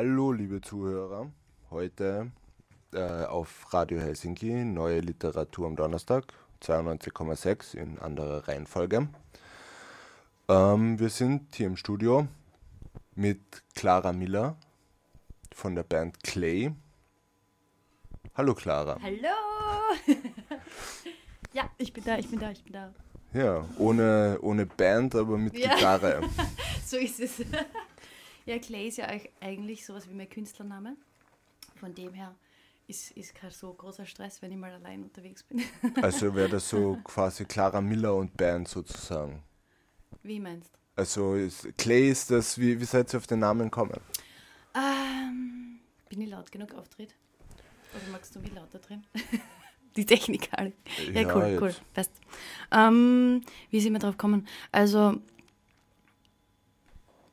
Hallo, liebe Zuhörer. Heute äh, auf Radio Helsinki neue Literatur am Donnerstag, 92,6 in anderer Reihenfolge. Ähm, wir sind hier im Studio mit Clara Miller von der Band Clay. Hallo Clara. Hallo! ja, ich bin da, ich bin da, ich bin da. Ja, ohne, ohne Band, aber mit ja. Gitarre. so ist es. Ja, Clay ist ja eigentlich sowas wie mein Künstlername. Von dem her ist, ist kein so großer Stress, wenn ich mal allein unterwegs bin. also wäre das so quasi Clara Miller und Band sozusagen. Wie meinst du? Also ist, Clay ist das, wie, wie seid ihr auf den Namen gekommen? Ähm, bin ich laut genug auftritt? Oder magst du wie lauter drin? die Technik alle. Ja, ja, cool, jetzt. cool. Best. Ähm, wie sind wir drauf gekommen? Also,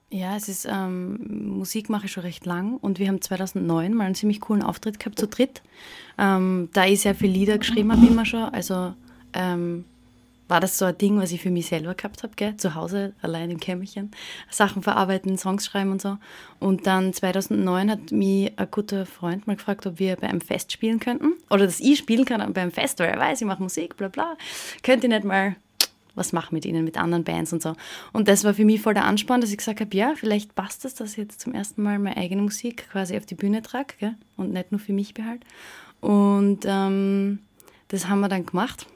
ja, es ist, ähm, Musik mache ich schon recht lang und wir haben 2009 mal einen ziemlich coolen Auftritt gehabt zu dritt. Ähm, da ich sehr viele Lieder geschrieben habe, immer schon. Also, ähm, war das so ein Ding, was ich für mich selber gehabt habe, zu Hause, allein im Kämmerchen, Sachen verarbeiten, Songs schreiben und so. Und dann 2009 hat mich ein guter Freund mal gefragt, ob wir bei einem Fest spielen könnten. Oder dass ich spielen kann bei einem Fest, weil er weiß, ich mache Musik, bla bla. Könnt ihr nicht mal was machen mit ihnen, mit anderen Bands und so. Und das war für mich voll der Ansporn, dass ich gesagt habe, ja, vielleicht passt es, dass ich jetzt zum ersten Mal meine eigene Musik quasi auf die Bühne trage und nicht nur für mich behalte. Und ähm, das haben wir dann gemacht.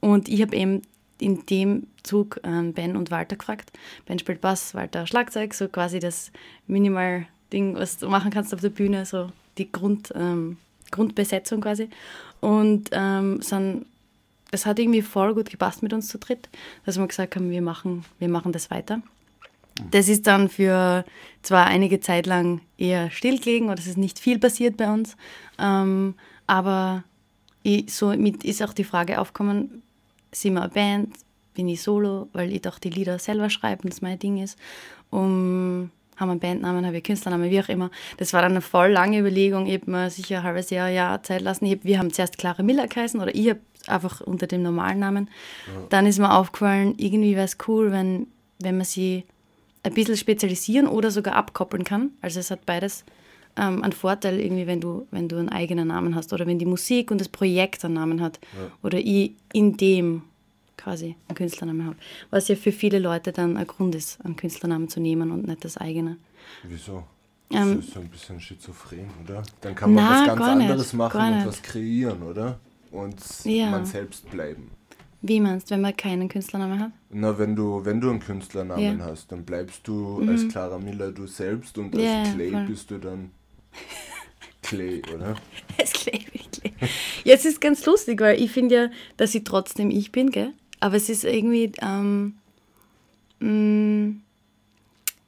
Und ich habe eben in dem Zug ähm, Ben und Walter gefragt. Ben spielt Bass, Walter Schlagzeug, so quasi das Minimal-Ding, was du machen kannst auf der Bühne, so die Grund, ähm, Grundbesetzung quasi. Und ähm, sind, es hat irgendwie voll gut gepasst mit uns zu dritt, dass wir gesagt haben, wir machen, wir machen das weiter. Das ist dann für zwar einige Zeit lang eher stillgelegen oder es ist nicht viel passiert bei uns, ähm, aber ich, so mit ist auch die Frage aufgekommen, sind wir eine Band, bin ich solo, weil ich doch die Lieder selber schreibe und das mein Ding ist. Um, haben wir einen Bandnamen, habe ich einen Künstlernamen, wie auch immer. Das war dann eine voll lange Überlegung. Mir sicher ein halbes Jahr, Jahr Zeit lassen. Hab, wir haben zuerst Clara Miller geheißen oder ich habe einfach unter dem normalen Namen. Ja. Dann ist mir aufgefallen, irgendwie wäre es cool, wenn, wenn man sie ein bisschen spezialisieren oder sogar abkoppeln kann. Also es hat beides ähm, einen Vorteil, irgendwie, wenn du, wenn du einen eigenen Namen hast oder wenn die Musik und das Projekt einen Namen hat ja. oder ich in dem quasi einen Künstlernamen habe. Was ja für viele Leute dann ein Grund ist, einen Künstlernamen zu nehmen und nicht das eigene. Wieso? Das ähm, ist so ein bisschen schizophren, oder? Dann kann man na, was ganz anderes machen und was kreieren, oder? Und ja. man selbst bleiben. Wie meinst du, wenn man keinen Künstlernamen hat? Na, wenn du, wenn du einen Künstlernamen ja. hast, dann bleibst du mhm. als Clara Miller du selbst und als ja, Clay voll. bist du dann Clay, oder? Es Clay, Clay. Ja, es ist ganz lustig, weil ich finde ja, dass ich trotzdem ich bin, gell? Aber es ist irgendwie, ähm, mh, mm,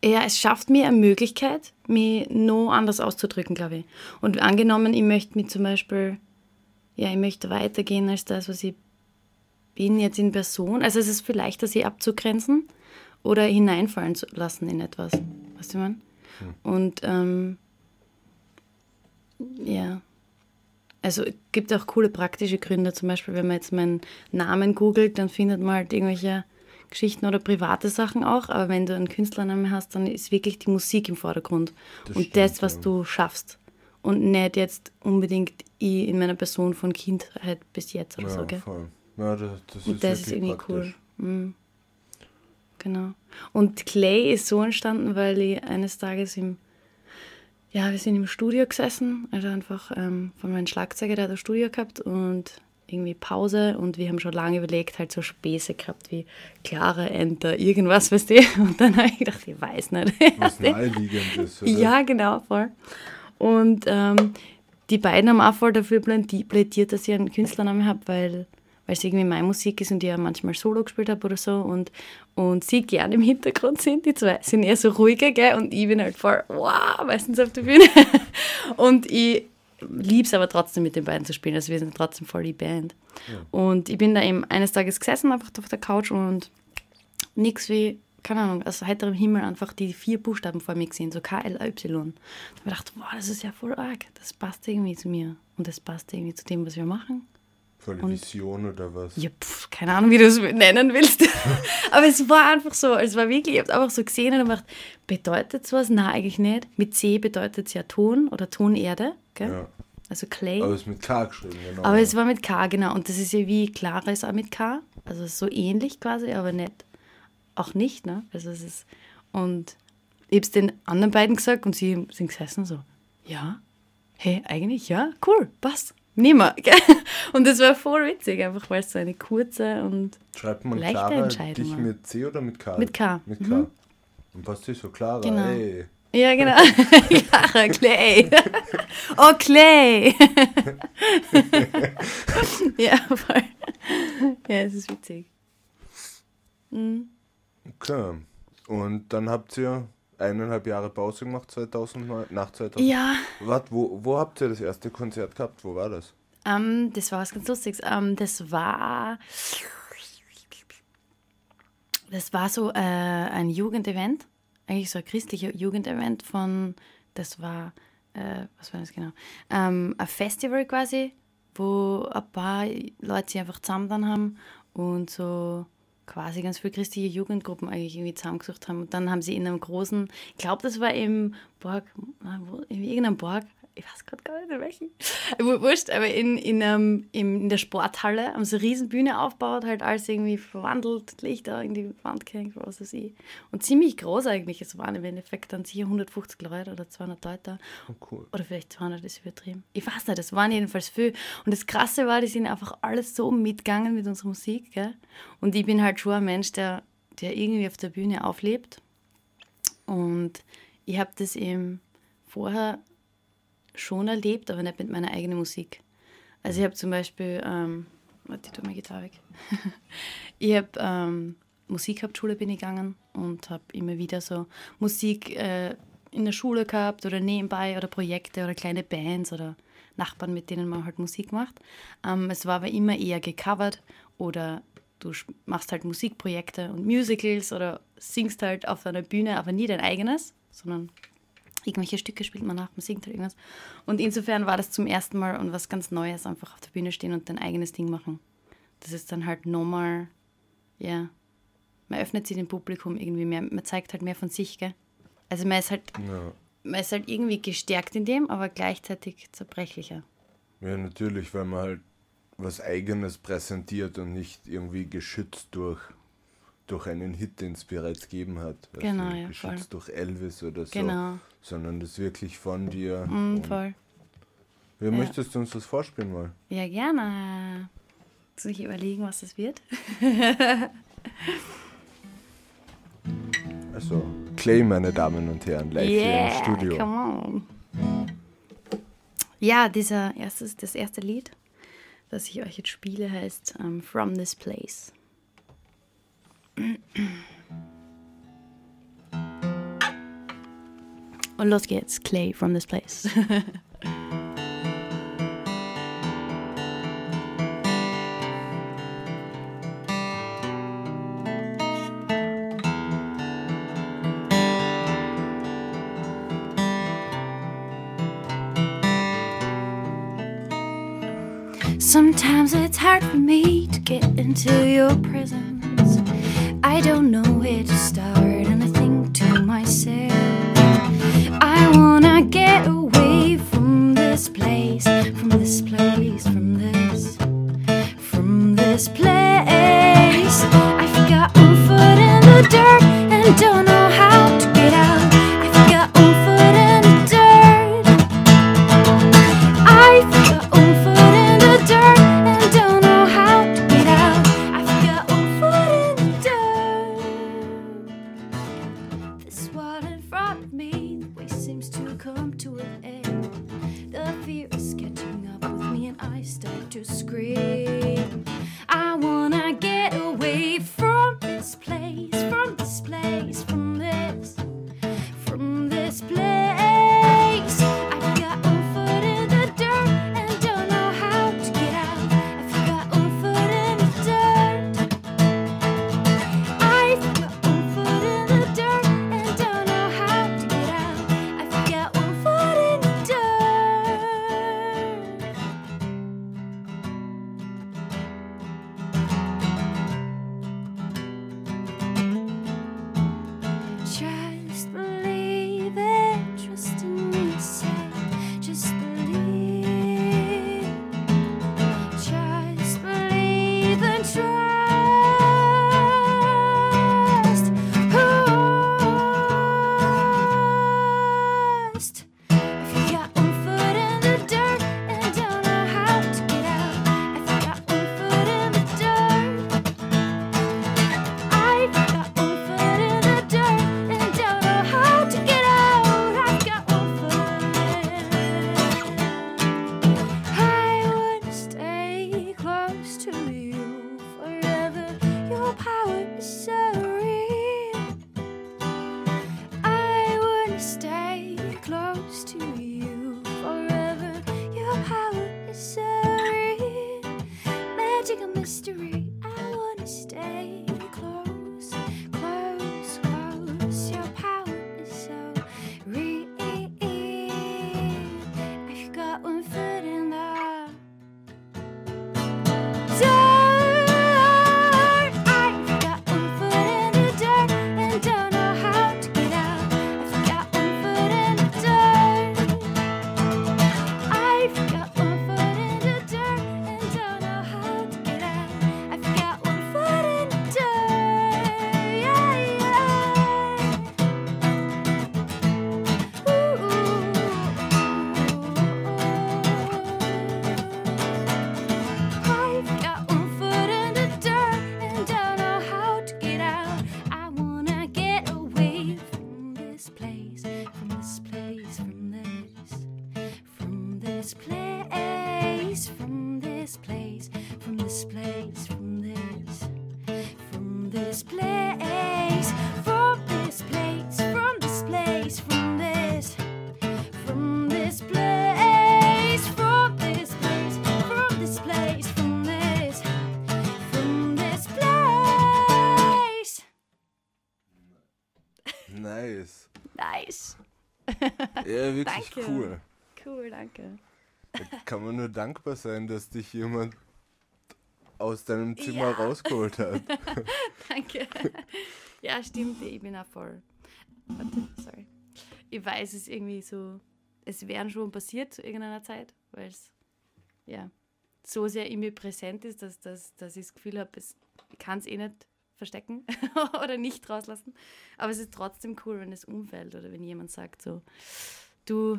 ja, es schafft mir eine Möglichkeit, mich noch anders auszudrücken, glaube ich. Und angenommen, ich möchte mich zum Beispiel, ja, ich möchte weitergehen als das, was ich bin jetzt in Person. Also es ist vielleicht, dass sie abzugrenzen oder hineinfallen zu lassen in etwas. Weißt du, man? Hm. Und ähm, ja. Also es gibt auch coole praktische Gründe. Zum Beispiel, wenn man jetzt meinen Namen googelt, dann findet man halt irgendwelche Geschichten oder private Sachen auch. Aber wenn du einen Künstlernamen hast, dann ist wirklich die Musik im Vordergrund. Das und stimmt, das, was ja. du schaffst. Und nicht jetzt unbedingt ich in meiner Person von Kindheit bis jetzt oder ja, so. Gell? Voll. Ja, das, das und ist, das ist irgendwie praktisch. cool. Mhm. Genau. Und Clay ist so entstanden, weil ich eines Tages im ja, wir sind im Studio gesessen, also einfach ähm, von meinem Schlagzeuger, der hat ein Studio gehabt und irgendwie Pause und wir haben schon lange überlegt, halt so Späße gehabt wie klare Enter, irgendwas, weißt du? Und dann habe ich gedacht, ich weiß nicht. Was naheliegend ist, oder? Ja, genau, voll. Und ähm, die beiden haben auch voll dafür plädiert, dass ich einen Künstlernamen habe, weil weil es irgendwie meine Musik ist und ich ja manchmal Solo gespielt habe oder so und, und sie gerne im Hintergrund sind. Die zwei sind eher so ruhiger, gell? Und ich bin halt voll, wow, meistens auf der Bühne. und ich liebe es aber trotzdem mit den beiden zu spielen. Also wir sind trotzdem voll die Band. Ja. Und ich bin da eben eines Tages gesessen, einfach auf der Couch und nichts wie, keine Ahnung, aus heiterem Himmel einfach die vier Buchstaben vor mir gesehen, so K, L, A, Y. Da habe ich gedacht, wow, das ist ja voll arg. Das passt irgendwie zu mir. Und das passt irgendwie zu dem, was wir machen. Voll Und- Vision oder was? Ja, pf, keine Ahnung, wie du es nennen willst. Aber es war einfach so, es war wirklich, ich habe einfach so gesehen und gedacht, bedeutet es was? Nein, eigentlich nicht. Mit C bedeutet es ja Ton oder Tonerde, gell? Ja. also Clay. Aber es ist mit K geschrieben, genau. Aber es war mit K, genau. Und das ist ja wie Clara ist auch mit K. Also so ähnlich quasi, aber nicht, auch nicht, ne? Also es ist, und ich habe es den anderen beiden gesagt und sie sind gesessen so, ja, hey, eigentlich, ja, cool, passt, nehmen wir. Und das war voll witzig, einfach weil es so eine kurze und Schreibt man leichte Clara Entscheidung dich war. mit C oder mit K? Mit K, Mit mhm. K. Und was ist so Clara? Genau. Ey. ja, genau. Clara, Clay. Oh, Clay. ja, voll. Ja, es ist witzig. Mhm. Okay. Und dann habt ihr eineinhalb Jahre Pause gemacht 2009, nach 2000. Ja, Wart, wo, wo habt ihr das erste Konzert gehabt? Wo war das? Ähm, das war was ganz Lustiges. Ähm, das war. Das war so äh, ein Jugendevent, eigentlich so ein christlicher Jugendevent von. Das war. Äh, was war das genau? Ähm, ein Festival quasi, wo ein paar Leute sich einfach zusammen dann haben und so quasi ganz viele christliche Jugendgruppen eigentlich irgendwie zusammengesucht haben. Und dann haben sie in einem großen, ich glaube, das war im Borg, in irgendeinem Borg, ich weiß gerade gar nicht in welchen, Wu- wurscht, aber in, in, ähm, in, der Sporthalle haben sie eine riesen Bühne aufgebaut, halt alles irgendwie verwandelt, Lichter in die Wand gehängt, was weiß ich. Und ziemlich groß eigentlich, es waren im Endeffekt dann sicher 150 Leute oder 200 Leute. Oh, cool. Oder vielleicht 200 ist übertrieben. Ich weiß nicht, das waren jedenfalls viel. Und das Krasse war, die sind einfach alles so mitgegangen mit unserer Musik. Gell? Und ich bin halt schon ein Mensch, der, der irgendwie auf der Bühne auflebt. Und ich habe das eben vorher schon erlebt, aber nicht mit meiner eigenen Musik. Also ich habe zum Beispiel, ähm, warte, ich tue meine Gitarre weg. ich habe ähm, Musikhauptschule bin ich gegangen und habe immer wieder so Musik äh, in der Schule gehabt oder nebenbei oder Projekte oder kleine Bands oder Nachbarn, mit denen man halt Musik macht. Ähm, es war aber immer eher gecovert oder du machst halt Musikprojekte und Musicals oder singst halt auf einer Bühne, aber nie dein eigenes, sondern irgendwelche Stücke spielt man nach, man singt halt irgendwas. Und insofern war das zum ersten Mal und was ganz Neues, einfach auf der Bühne stehen und dein eigenes Ding machen. Das ist dann halt nochmal, ja, man öffnet sich dem Publikum irgendwie mehr, man zeigt halt mehr von sich, gell? Also man ist halt, Ja. man ist halt irgendwie gestärkt in dem, aber gleichzeitig zerbrechlicher. ja, natürlich, weil man halt was Eigenes präsentiert und nicht irgendwie geschützt durch, durch einen Hit, den es bereits gegeben hat. Also Genau, ja, Geschützt voll. durch Elvis oder so. Genau. Sondern das wirklich von dir. Mm, voll. Wie Ja. möchtest du uns das vorspielen mal? Ja, gerne. Soll ich überlegen, was das wird? Also, Clay, meine Damen und Herren, live hier im Studio. come on. Ja, dieser erstes, das erste Lied, das ich euch jetzt spiele, heißt ähm, From This Place. Und los geht's, Clay, From This Place. Sometimes it's hard for me to get into your presence. I don't know where to start, I'm free. Ja, wirklich Danke. cool. Cool, danke. Da kann man nur dankbar sein, dass dich jemand aus deinem Zimmer Ja. rausgeholt hat. Danke. Ja, stimmt, ich bin auch voll. Warte, sorry. Ich weiß, es ist irgendwie so, es wären schon passiert zu irgendeiner Zeit, weil es ja so sehr in mir präsent ist, dass, dass, dass ich das Gefühl habe, ich kann es eh nicht verstecken oder nicht rauslassen. Aber es ist trotzdem cool, wenn es umfällt oder wenn jemand sagt so, du,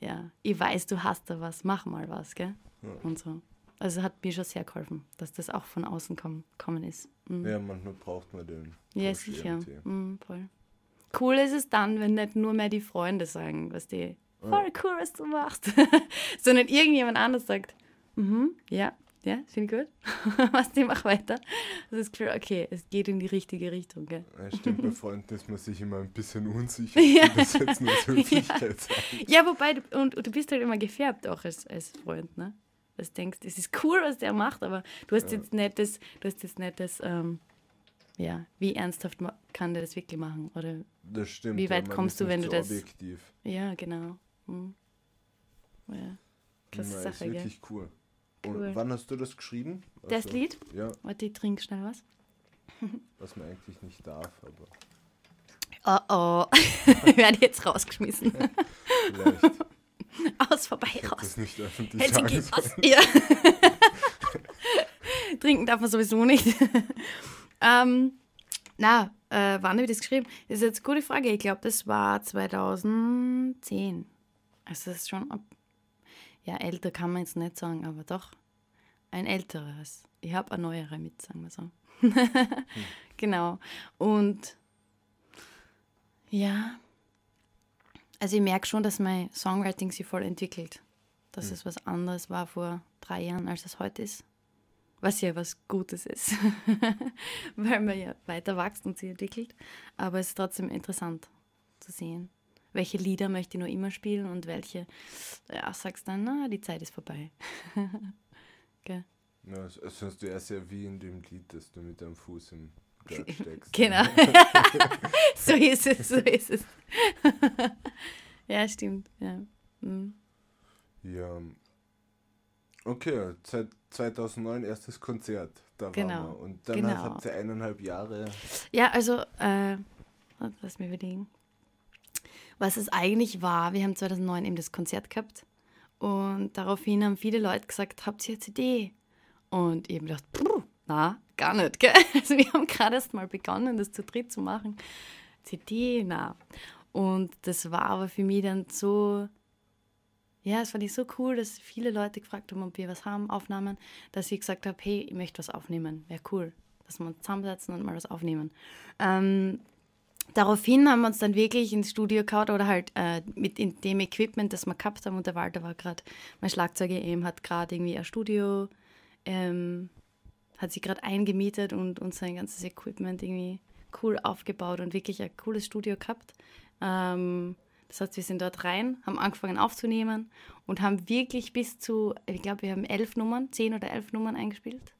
ja, ich weiß, du hast da was, mach mal was, gell? Und so. Also hat mir schon sehr geholfen, dass das auch von außen komm, kommen ist. Mhm. Ja, manchmal braucht man den. Ja, Push sicher. Mhm, voll. Cool ist es dann, wenn nicht nur mehr die Freunde sagen, was die voll cool, was du machst, sondern irgendjemand anders sagt, mhm, ja, ja, finde ich gut, was die mach weiter. Das ist Gefühl, okay, es geht in die richtige Richtung, gell? Ja, stimmt, bei Freunden ist man sich immer ein bisschen unsicher, Ja. das jetzt nur Höflichkeit sein. Ja, wobei, du, und, und du bist halt immer gefärbt auch als, als Freund, ne? Dass du denkst, es ist cool, was der macht, aber du hast jetzt nicht das, du hast jetzt nicht das, ähm, ja, wie ernsthaft kann der das wirklich machen? Oder Das stimmt. Wie ja, weit man kommst du, wenn du so das- Objektiv. Ja, genau. Hm. Ja. Krasse Na, ist Sache, gell? wirklich cool. Und wann hast du das geschrieben? Das Also, Lied? Ja, Warte, ich trinke schnell was. was man eigentlich nicht darf, aber Oh oh, ich werde jetzt rausgeschmissen. vielleicht Aus, vorbei, hätte raus. das nicht öffentlich Helsinki, aus. Ja. Trinken darf man sowieso nicht. ähm, na, äh, wann habe ich das geschrieben? Das ist jetzt eine gute Frage. Ich glaube, das war 2010. Also das ist schon, ab, ja, älter kann man jetzt nicht sagen, aber doch ein älteres. Ich habe eine neuere mit, sagen wir so. Genau. Und ja, also ich merke schon, dass mein Songwriting sich voll entwickelt. Dass es was anderes war vor drei Jahren, als es heute ist. Was ja was Gutes ist, weil man ja weiter wächst und sich entwickelt. Aber es ist trotzdem interessant zu sehen, welche Lieder möchte ich noch immer spielen und welche, ja, sagst dann, na, die Zeit ist vorbei. Gell? Ja, hörst du erst ja wie in dem Lied, das du mit deinem Fuß im Dirt steckst. Genau. so ist es, so ist es. ja, stimmt. Ja. Mhm. Ja. Okay, seit 2009 erstes Konzert. Da Genau, waren wir. Und dann genau. habt ihr eineinhalb Jahre. Ja, also, äh, lass mich überlegen. Was es eigentlich war, wir haben 2009 eben das Konzert gehabt und daraufhin haben viele Leute gesagt, habt ihr eine CD? Und ich habe gedacht, "Puh, na, gar nicht. Gell? Also wir haben gerade erst mal begonnen, das zu dritt zu machen. CD, na. Und das war aber für mich dann so, ja, es fand ich so cool, dass viele Leute gefragt haben, ob wir was haben, Aufnahmen, dass ich gesagt habe, hey, ich möchte was aufnehmen. Wäre cool, dass wir uns zusammensetzen und mal was aufnehmen. Ähm, daraufhin haben wir uns dann wirklich ins Studio gehauen oder halt äh, mit in dem Equipment, das wir gehabt haben. Und der Walter war gerade, mein Schlagzeuger eben, hat gerade irgendwie ein Studio, ähm, hat sich gerade eingemietet und, und sein ganzes Equipment irgendwie cool aufgebaut und wirklich ein cooles Studio gehabt. Ähm, das heißt, wir sind dort rein, haben angefangen aufzunehmen und haben wirklich bis zu, ich glaube, wir haben elf Nummern, zehn oder elf Nummern eingespielt.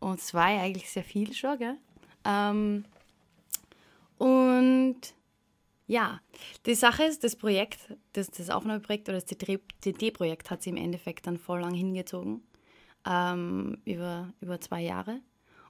Und ja eigentlich sehr viel schon, gell? Ähm, und ja, die Sache ist, das Projekt, das, das Aufnahmeprojekt oder das CD-Projekt hat sie im Endeffekt dann voll lang hingezogen, ähm, über, über zwei Jahre.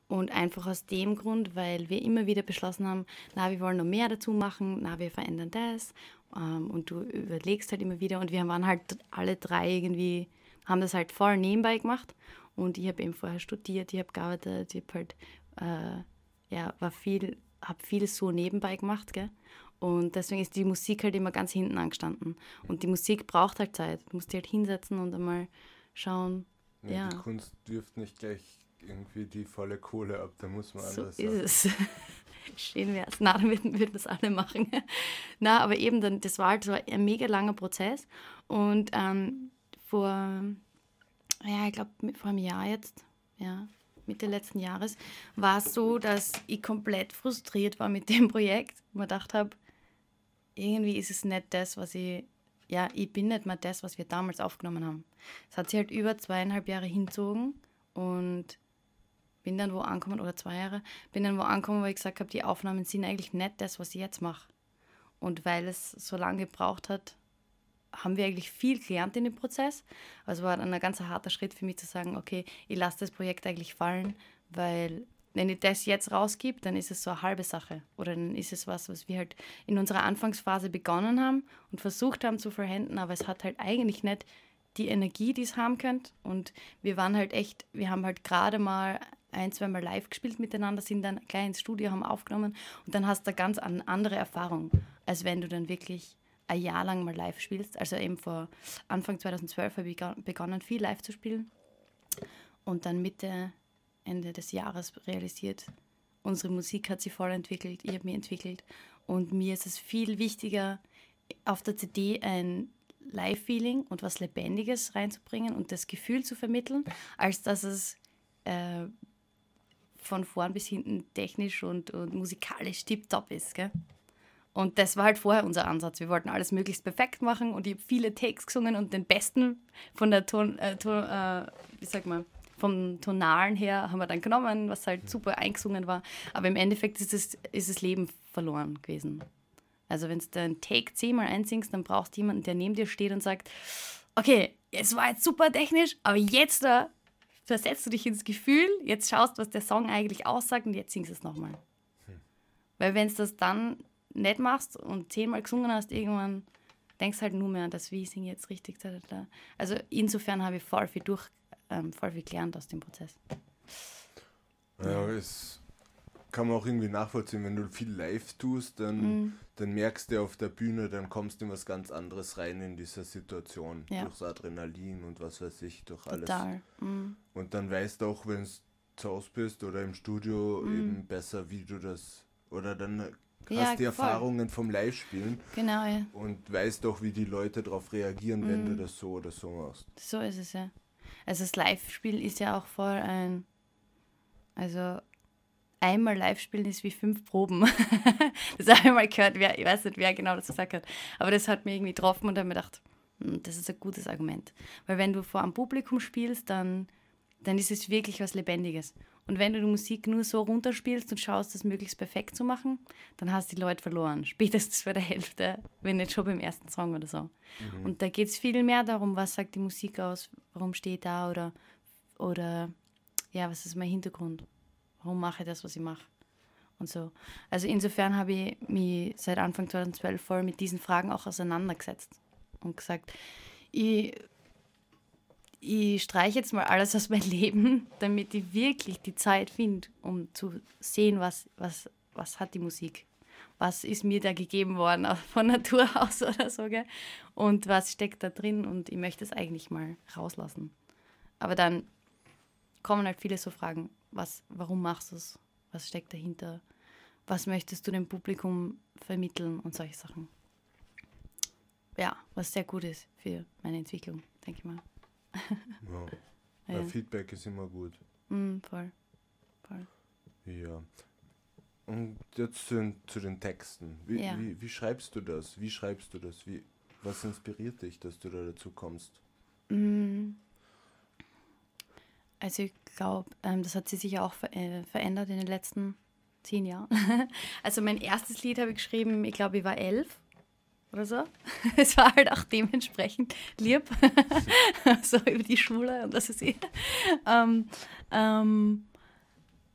Und einfach aus dem Grund, weil wir immer wieder beschlossen haben, na, wir wollen noch mehr dazu machen, na, wir verändern das. Ähm, und du überlegst halt immer wieder. Und wir waren halt alle drei irgendwie, haben das halt voll nebenbei gemacht. Und ich habe eben vorher studiert, ich habe gearbeitet, ich habe halt, äh, ja, war viel, habe viel so nebenbei gemacht, gell. Und deswegen ist die Musik halt immer ganz hinten angestanden. Und die Musik braucht halt Zeit. Du musst dich halt hinsetzen und einmal schauen, Ja, Ja. Die Kunst wirft nicht gleich irgendwie die volle Kohle ab, da muss man So anders ist es. Schön wäre es. Na, dann würden, würden das alle machen. Na, aber eben, dann, das war halt so ein mega langer Prozess. Und ähm, vor, ja, ich glaube, vor einem Jahr jetzt, ja, Mitte letzten Jahres, war es so, dass ich komplett frustriert war mit dem Projekt. Und mir gedacht habe, irgendwie ist es nicht das, was ich, ja, ich bin nicht mehr das, was wir damals aufgenommen haben. Es hat sich halt über zweieinhalb Jahre hinzogen und bin dann wo angekommen, oder zwei Jahre, bin dann wo angekommen, wo ich gesagt habe, die Aufnahmen sind eigentlich nicht das, was ich jetzt mache. Und weil es so lange gebraucht hat, haben wir eigentlich viel gelernt in dem Prozess. Also war ein ganz harter Schritt für mich zu sagen, okay, ich lasse das Projekt eigentlich fallen, weil wenn ich das jetzt rausgebe, dann ist es so eine halbe Sache. Oder dann ist es was, was wir halt in unserer Anfangsphase begonnen haben und versucht haben zu verhänden, aber es hat halt eigentlich nicht die Energie, die es haben könnte. Und wir waren halt echt, wir haben halt gerade mal ein, zweimal live gespielt miteinander, sind dann gleich ins Studio, haben aufgenommen und dann hast du eine ganz andere Erfahrung, als wenn du dann wirklich ein Jahr lang mal live spielst. Also eben vor Anfang 2012 habe ich begonnen, viel live zu spielen und dann Mitte, Ende des Jahres realisiert, unsere Musik hat sich voll entwickelt, ich habe mich entwickelt und mir ist es viel wichtiger, auf der CD ein Live-Feeling und was Lebendiges reinzubringen und das Gefühl zu vermitteln, als dass es äh, von vorn bis hinten technisch und, und musikalisch tiptop ist. Gell? Und das war halt vorher unser Ansatz. Wir wollten alles möglichst perfekt machen und ich habe viele Takes gesungen und den besten von der Ton, äh, Ton äh, wie sag mal, vom Tonalen her haben wir dann genommen, was halt super eingesungen war. Aber im Endeffekt ist es, ist das Leben verloren gewesen. Also wenn du einen Take zehnmal einsingst, dann brauchst du jemanden, der neben dir steht und sagt, okay, es war jetzt super technisch, aber jetzt da versetzt du dich ins Gefühl, jetzt schaust, was der Song eigentlich aussagt und jetzt singst du es nochmal. Hm. Weil wenn du das dann nicht machst und zehnmal gesungen hast, irgendwann denkst halt nur mehr an das, wie ich singe jetzt richtig. Also insofern habe ich voll viel durch, ähm, voll viel gelernt aus dem Prozess. Ja, es kann man auch irgendwie nachvollziehen, wenn du viel live tust, dann, mhm. dann merkst du auf der Bühne, dann kommst du in was ganz anderes rein in dieser Situation. Ja. Durchs Adrenalin und was weiß ich, durch alles. Total. Mhm. Und dann weißt du auch, wenn du zu Hause bist oder im Studio mhm. eben besser, wie du das. Oder dann hast ja, die Erfahrungen vom Live-Spielen. Genau, ja. Und weißt auch, wie die Leute darauf reagieren, wenn du mhm. das so oder so machst. So ist es ja. Also das Live-Spiel ist ja auch voll ein. Also einmal live spielen ist wie fünf Proben. das habe ich mal gehört, wer, ich weiß nicht, wer genau das gesagt hat. Aber das hat mich irgendwie getroffen und habe mir gedacht, hm, das ist ein gutes Argument. Weil wenn du vor einem Publikum spielst, dann, dann ist es wirklich was Lebendiges. Und wenn du die Musik nur so runterspielst und schaust, das möglichst perfekt zu machen, dann hast du die Leute verloren. Spätestens bei der Hälfte, wenn nicht schon beim ersten Song oder so. Mhm. Und da geht es viel mehr darum, was sagt die Musik aus, warum steht da oder, oder ja, was ist mein Hintergrund warum mache ich das, was ich mache? Und so. Also insofern habe ich mich seit Anfang 2012 voll mit diesen Fragen auch auseinandergesetzt und gesagt, ich, ich streiche jetzt mal alles aus meinem Leben, damit ich wirklich die Zeit finde, um zu sehen, was, was, was hat die Musik. Was ist mir da gegeben worden von Natur aus oder so, gell? Und was steckt da drin und ich möchte es eigentlich mal rauslassen. Aber dann kommen halt viele so Fragen, was, warum machst du es? Was steckt dahinter? Was möchtest du dem Publikum vermitteln und solche Sachen? Ja, was sehr gut ist für meine Entwicklung, denke ich mal. Ja. ja. Feedback ist immer gut. Mm, voll. voll. Ja. Und jetzt zu den, zu den Texten. Wie, ja. wie, wie, schreibst du das? Wie schreibst du das? Wie, was inspiriert dich, dass du da dazu kommst? Mm. Also ich glaube, ähm, das hat sich sicher auch ver äh, verändert in den letzten zehn Jahren. also mein erstes Lied habe ich geschrieben, ich glaube, ich war elf oder so. Es war halt auch dementsprechend lieb, so über die Schule und das ist eh. Ähm, ähm,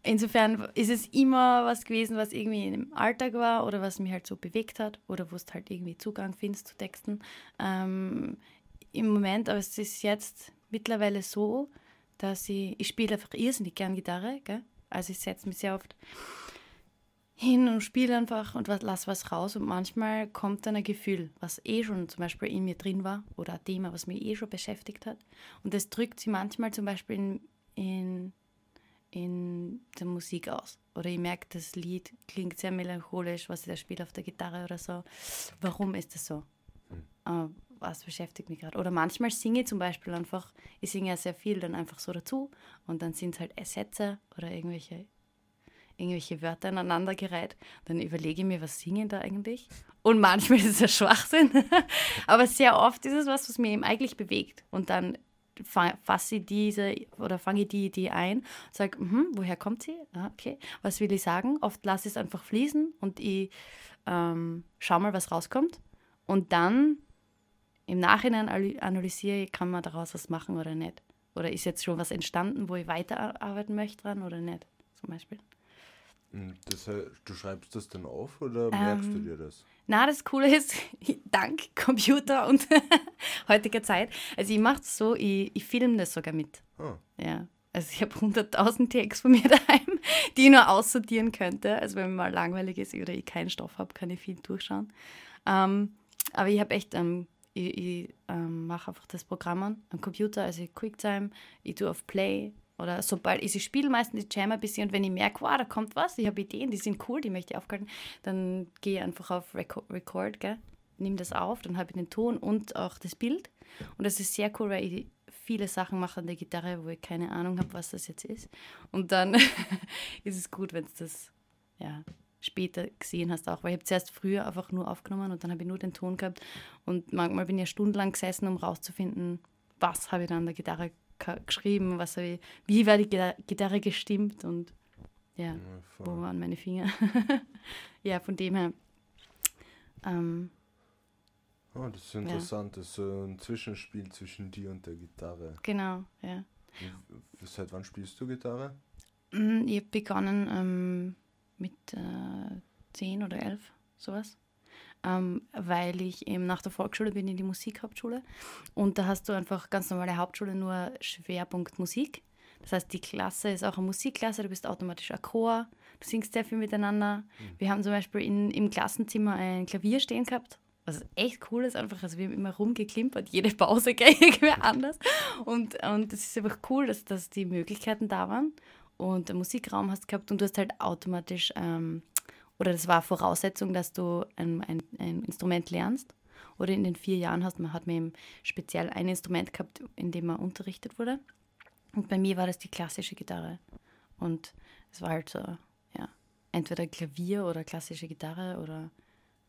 insofern ist es immer was gewesen, was irgendwie im Alltag war oder was mich halt so bewegt hat oder wo es halt irgendwie Zugang findest zu Texten. Ähm, Im Moment, aber es ist jetzt mittlerweile so, dass ich, ich spiele einfach irrsinnig gern Gitarre, gell? also ich setze mich sehr oft hin und spiele einfach und was, lass was raus und manchmal kommt dann ein Gefühl, was eh schon zum Beispiel in mir drin war oder ein Thema, was mich eh schon beschäftigt hat und das drückt sie manchmal zum Beispiel in, in, in der Musik aus oder ich merke, das Lied klingt sehr melancholisch, was ich da spiele auf der Gitarre oder so. Warum ist das so? Hm. Uh, was beschäftigt mich gerade. Oder manchmal singe ich zum Beispiel einfach, ich singe ja sehr viel dann einfach so dazu und dann sind es halt Sätze oder irgendwelche, irgendwelche Wörter aneinandergereiht. Dann überlege ich mir, was singe ich da eigentlich? Und manchmal ist es ja Schwachsinn, aber sehr oft ist es was, was mir eben eigentlich bewegt. Und dann fasse ich diese oder fange ich die Idee ein und sage, mh, woher kommt sie? Ah, okay, was will ich sagen? Oft lasse ich es einfach fließen und ich ähm, schaue mal, was rauskommt. Und dann im Nachhinein analysiere ich, kann man daraus was machen oder nicht. Oder ist jetzt schon was entstanden, wo ich weiterarbeiten möchte dran oder nicht, zum Beispiel. Hm, das, du schreibst das dann auf oder merkst ähm, du dir das? Na, das Coole ist, dank Computer und heutiger Zeit, also ich mache es so, ich, ich filme das sogar mit. Oh. Ja. Also ich habe 100.000 Tags von mir daheim, die ich nur aussortieren könnte. Also wenn mir mal langweilig ist oder ich keinen Stoff habe, kann ich viel durchschauen. Ähm, aber ich habe echt, ähm, ich, ich ähm, mache einfach das Programm an, am Computer, also QuickTime, ich tue auf Play oder sobald ich sie spiele, meistens die Jam ein bisschen und wenn ich merke, wow, da kommt was, ich habe Ideen, die sind cool, die möchte ich aufhalten, dann gehe ich einfach auf Record, Record gell? nehme das auf, dann habe ich den Ton und auch das Bild. Und das ist sehr cool, weil ich viele Sachen mache an der Gitarre, wo ich keine Ahnung habe, was das jetzt ist. Und dann ist es gut, wenn es das ja, später gesehen hast auch, weil ich habe zuerst früher einfach nur aufgenommen und dann habe ich nur den Ton gehabt. Und manchmal bin ich ja stundenlang gesessen, um rauszufinden, was habe ich dann an der Gitarre geschrieben, was ich, wie war die Gitarre gestimmt und ja, ja wo waren meine Finger. ja, von dem her. Ähm, oh, das ist interessant, ja. das ist ein Zwischenspiel zwischen dir und der Gitarre. Genau, ja. Und seit wann spielst du Gitarre? Mm, ich habe begonnen ähm, mit äh, zehn oder elf, sowas. Ähm, weil ich eben nach der Volksschule bin in die Musikhauptschule und da hast du einfach ganz normale Hauptschule, nur Schwerpunkt Musik. Das heißt, die Klasse ist auch eine Musikklasse, du bist automatisch ein Chor, du singst sehr viel miteinander. Mhm. Wir haben zum Beispiel in, im Klassenzimmer ein Klavier stehen gehabt, was echt cool ist, einfach, also wir haben immer rumgeklimpert, jede Pause gleich irgendwie anders. Und, und das ist einfach cool, dass, dass die Möglichkeiten da waren und einen Musikraum hast gehabt und du hast halt automatisch, ähm, oder das war Voraussetzung, dass du ein, ein, ein, Instrument lernst. Oder in den vier Jahren hast man, hat man eben speziell ein Instrument gehabt, in dem man unterrichtet wurde. Und bei mir war das die klassische Gitarre. Und es war halt so, ja, entweder Klavier oder klassische Gitarre oder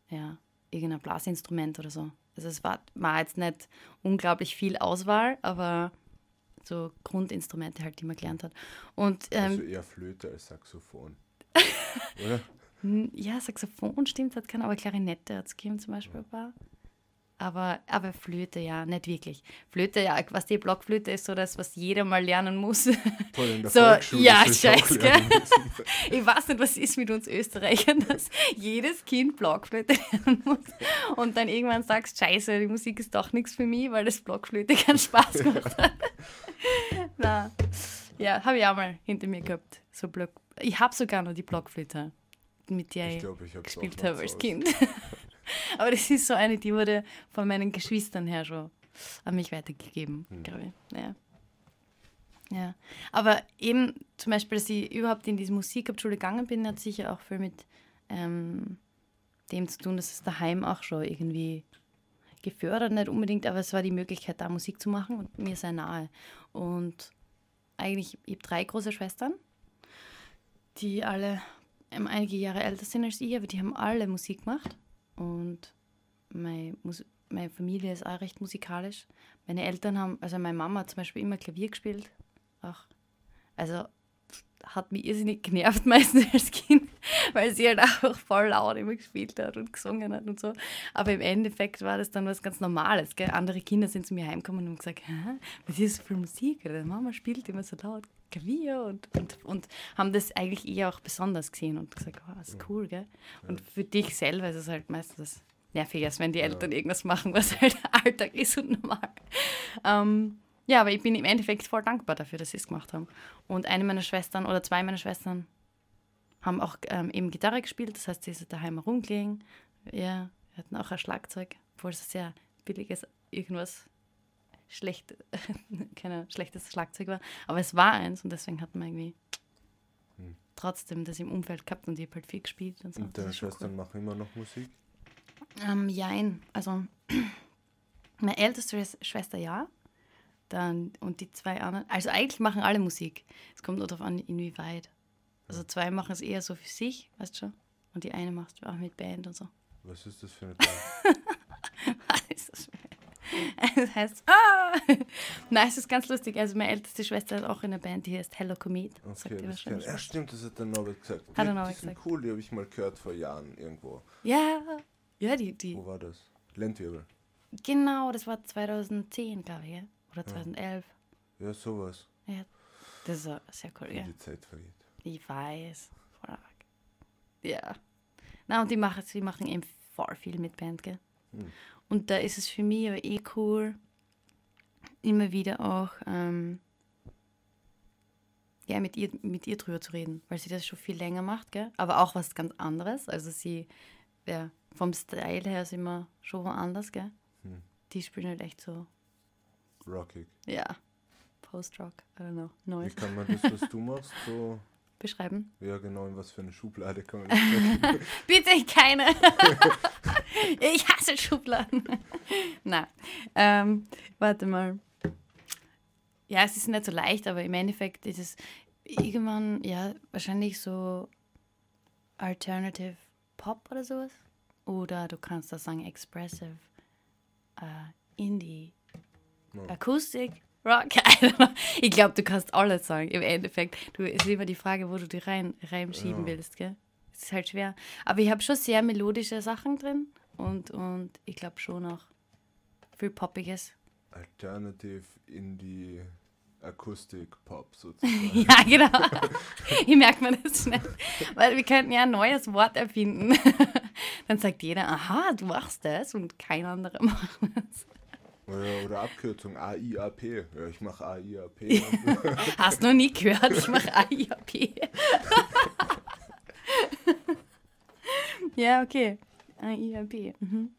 ja, irgendein Blasinstrument oder so. Also es war, war jetzt nicht unglaublich viel Auswahl, aber so Grundinstrumente halt, die man gelernt hat. Und, ähm, also eher Flöte als Saxophon. Oder? Ja, Saxophon stimmt, hat keiner, aber Klarinette hat es gegeben zum Beispiel ein paar. Aber, aber Flöte, ja, nicht wirklich. Flöte, ja, was die Blockflöte ist, so das, was jeder mal lernen muss. Voll in der so, ja, scheiße? Ich weiß nicht, was ist mit uns Österreichern, dass jedes Kind Blockflöte lernen muss. Und dann irgendwann sagst, scheiße, die Musik ist doch nichts für mich, weil das Blockflöte keinen Spaß gemacht hat. Na, ja, habe ich auch mal hinter mir gehabt. So Block. Ich habe sogar noch die Blockflöte, mit der ich, glaub, ich gespielt habe als Kind. Aber das ist so eine, die wurde von meinen Geschwistern her schon an mich weitergegeben, mhm. glaube ich. Ja. ja. Aber eben zum Beispiel, dass ich überhaupt in diese Musikabschule gegangen bin, hat sicher auch viel mit ähm, dem zu tun, dass es daheim auch schon irgendwie gefördert, nicht unbedingt, aber es war die Möglichkeit, da Musik zu machen und mir sehr nahe. Und eigentlich, ich habe drei große Schwestern, die alle ähm, einige Jahre älter sind als ich, aber die haben alle Musik gemacht. Und meine, meine Familie ist auch recht musikalisch. Meine Eltern haben, also meine Mama hat zum Beispiel immer Klavier gespielt. Auch. Also hat mich irrsinnig genervt meistens als Kind, weil sie halt auch voll laut immer gespielt hat und gesungen hat und so. Aber im Endeffekt war das dann was ganz Normales. Gell? Andere Kinder sind zu mir heimgekommen und haben gesagt, Hä, was ist das für Musik? Oder Mama spielt immer so laut Klavier und, und, und haben das eigentlich eher auch besonders gesehen und gesagt, oh, das ist cool, gell? Und für dich selber ist es halt meistens das Nervige, wenn die Eltern ja. irgendwas machen, was halt Alltag ist und normal. Ähm, ja, aber ich bin im Endeffekt voll dankbar dafür, dass sie es gemacht haben. Und eine meiner Schwestern oder zwei meiner Schwestern haben auch ähm, eben Gitarre gespielt, das heißt, sie ist daheim rumgelegen. Ja, wir hatten auch ein Schlagzeug, obwohl es sehr billiges irgendwas schlecht, kein schlechtes Schlagzeug war. Aber es war eins und deswegen hatten wir irgendwie hm. trotzdem das im Umfeld gehabt und ich habe halt viel gespielt. Und, so. und deine Schwestern cool. machen immer noch Musik? Ähm, jein, also Meine älteste Schwes- Schwester ja. Dann, und die zwei anderen, also eigentlich machen alle Musik. Es kommt nur darauf an, inwieweit. Also zwei machen es eher so für sich, weißt du schon. Und die eine macht auch mit Band und so. Was ist das für eine Band? ist das heißt, ah! Nein, es ist ganz lustig. Also meine älteste Schwester hat auch in einer Band, die heißt Hello Comet. Okay, das ja was. stimmt, das hat der Norbert gesagt. er die, Norbert die sind gesagt. cool, die habe ich mal gehört vor Jahren irgendwo. Ja, ja, die, die. Wo war das? Lendwirbel. Genau, das war 2010, glaube ich, ja? oder 2011. Ja, sowas. Ja. Das ist äh, sehr cool, ja. die Zeit vergeht. Ich weiß. Fuck. Ja. Na, und die machen, die machen eben voll viel mit Band, gell? Hm. Und da ist es für mich aber eh cool, immer wieder auch ähm, ja, mit, ihr, mit ihr drüber zu reden, weil sie das schon viel länger macht, gell? aber auch was ganz anderes. Also sie, ja, vom Style her sind wir schon woanders, gell? Hm. Die spielen halt echt so, Rockig. ja, Post-Rock, I don't know, Wie Noise. kann man das, was du machst, so, Beschreiben? ja genau, in was für eine Schublade kann man das? Bitte keine. ich hasse Schubladen. Na, ähm, warte mal. Ja, es ist nicht so leicht, aber im Endeffekt ist es irgendwann, ja, wahrscheinlich so Alternative Pop oder sowas. Oder du kannst da sagen Expressive äh, Indie Ja. Akustik Rock. I don't know. Ich glaube, du kannst alles sagen. Im Endeffekt, du, es ist immer die Frage, wo du die rein, reinschieben Ja. willst, gell? Es ist halt schwer. Aber ich habe schon sehr melodische Sachen drin und, und ich glaube schon auch viel Poppiges. Alternative Indie Akustik Pop sozusagen. ja, genau. ich merke mir das schnell. Weil wir könnten ja ein neues Wort erfinden. Dann sagt jeder, aha, du machst das und kein anderer macht das. Oder, oder Abkürzung AIAP. Ja, ich mache AIAP. Hast noch nie gehört, ich mache AIAP. ja, okay. AIAP. Mhm.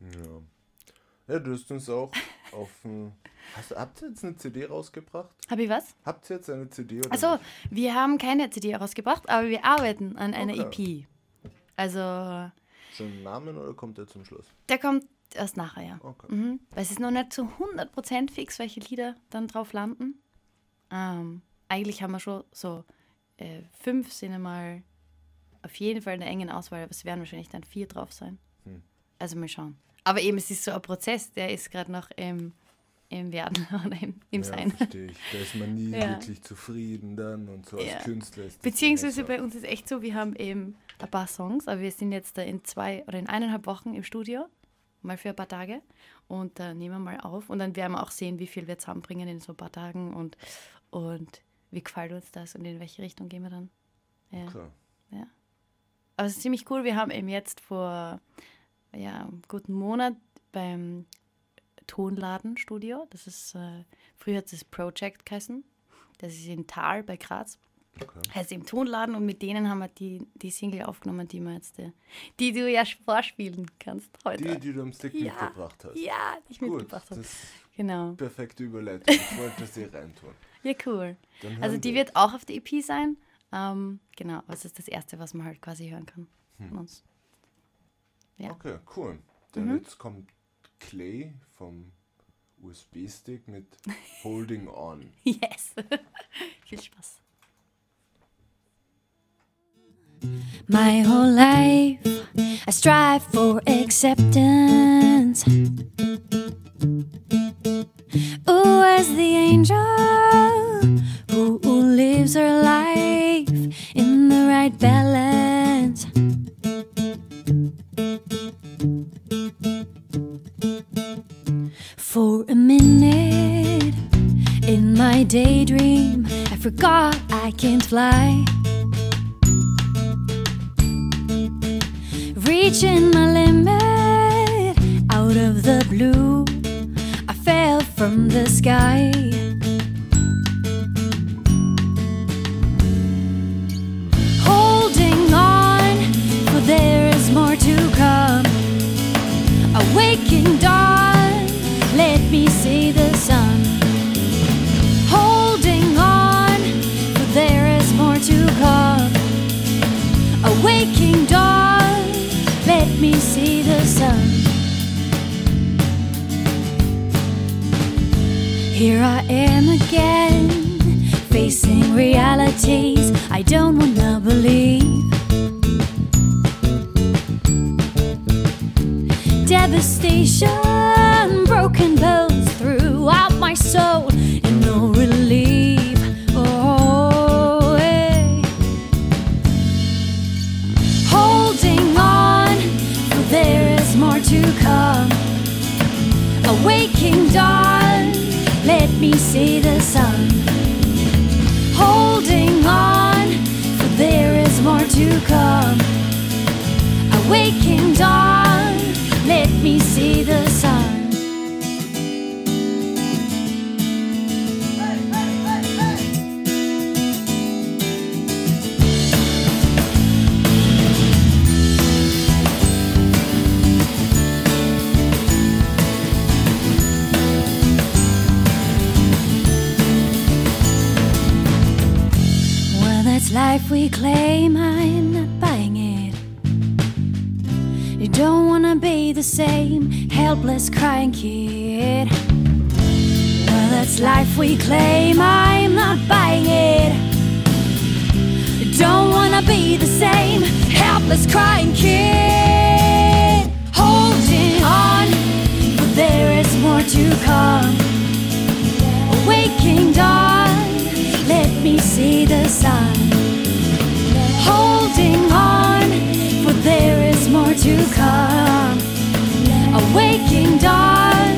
ja. ja, du hast uns auch auf ein, hast, Habt ihr jetzt eine CD rausgebracht? Habe ich was? Habt ihr jetzt eine CD oder Also, nicht? wir haben keine CD rausgebracht, aber wir arbeiten an einer Okay. EP. Also, Schon einen Namen oder kommt der zum Schluss? der kommt erst nachher, ja. Okay. Mhm. Weil es ist noch nicht zu 100% fix, welche Lieder dann drauf landen. Ähm, eigentlich haben wir schon so äh, fünf sind einmal auf jeden Fall in der engen Auswahl, aber es werden wahrscheinlich dann vier drauf sein. Hm. Also mal schauen. Aber eben, es ist so ein Prozess, der ist gerade noch im, im Werden oder im, im ja, Sein. verstehe ich. Da ist man nie Ja. wirklich zufrieden dann und so Ja. als Künstler ist Beziehungsweise bei uns ist echt so, wir haben eben ein paar Songs, aber wir sind jetzt da in zwei oder in eineinhalb Wochen im Studio, mal für ein paar Tage. Und da nehmen wir mal auf. Und dann werden wir auch sehen, wie viel wir zusammenbringen in so ein paar Tagen und, und wie gefällt uns das und in welche Richtung gehen wir dann. Ja. Okay. Aber es ist ziemlich cool, wir haben eben jetzt vor ja, einem guten Monat beim Tonladenstudio, das ist, äh, früher hat es Project geheißen, das ist in Thal bei Graz, Okay. heißt im Tonladen und mit denen haben wir die, die Single aufgenommen, die wir jetzt, äh, die du ja vorspielen kannst heute. Die, die du am Stick Ja. mitgebracht hast. ja, die ich Gut, mitgebracht habe. das Genau. perfekte Überleitung. Ich wollte das hier reintun. Ja, cool. Also die wir. wird auch auf der EP sein. Ähm, genau, aber es ist das Erste, was man halt quasi hören kann Hm. von uns. Ja. Okay, cool. Dann Mhm. jetzt kommt Clay vom USB-Stick mit Holding On. Yes. Viel Spaß. My whole life, I strive for acceptance. Ooh, as the angel who lives her life in the right balance. For a minute in my daydream, I forgot I can't fly. Reaching my limit out of the blue i fell from the sky. Holding on for there is more to come. A waking dawn let me see the me see the sun. Here I am again, facing realities I don't wanna believe. Devastation, broken bones throughout my soul. Let see the sun. Holding on, for there is more to come. A waking dawn, let me see the life we claim. I'm not buying it. You don't wanna be the same helpless crying kid. Well, that's life we claim. I'm not buying it. You don't wanna be the same helpless crying kid. Holding on, but there is more to come. Waking dawn, let me see the sun. To come. A waking dawn,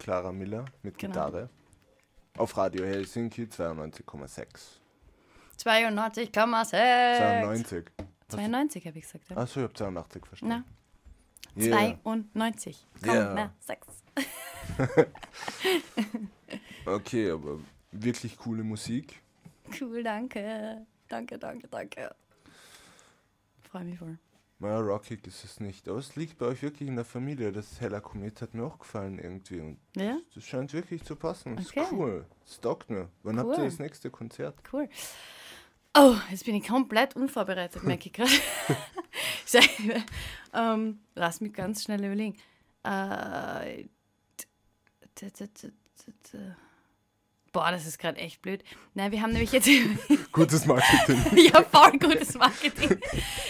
Clara Miller mit Genau. Gitarre. Auf Radio Helsinki 92,6. 92,6. 92. 92 habe ich gesagt. Ja. Achso, ich habe 82 verstanden. Na, Yeah. 92,6. Yeah. Okay, aber wirklich coole Musik. Cool, danke. Danke, danke, danke. Freue mich voll. Naja, rockig ist es nicht. Aber es liegt bei euch wirklich in der Familie. Das Heller Komet hat mir auch gefallen irgendwie. Und Ja, das scheint wirklich zu passen. Das Okay. ist cool. Das taugt mir. Wann habt ihr Cool. das nächste Konzert? cool. Oh, jetzt bin ich komplett unvorbereitet, merke ich gerade. Ähm, lass mich ganz schnell überlegen. Äh, Boah, das ist gerade echt blöd. Nein, wir haben nämlich jetzt. Gutes Marketing. ja, voll gutes Marketing.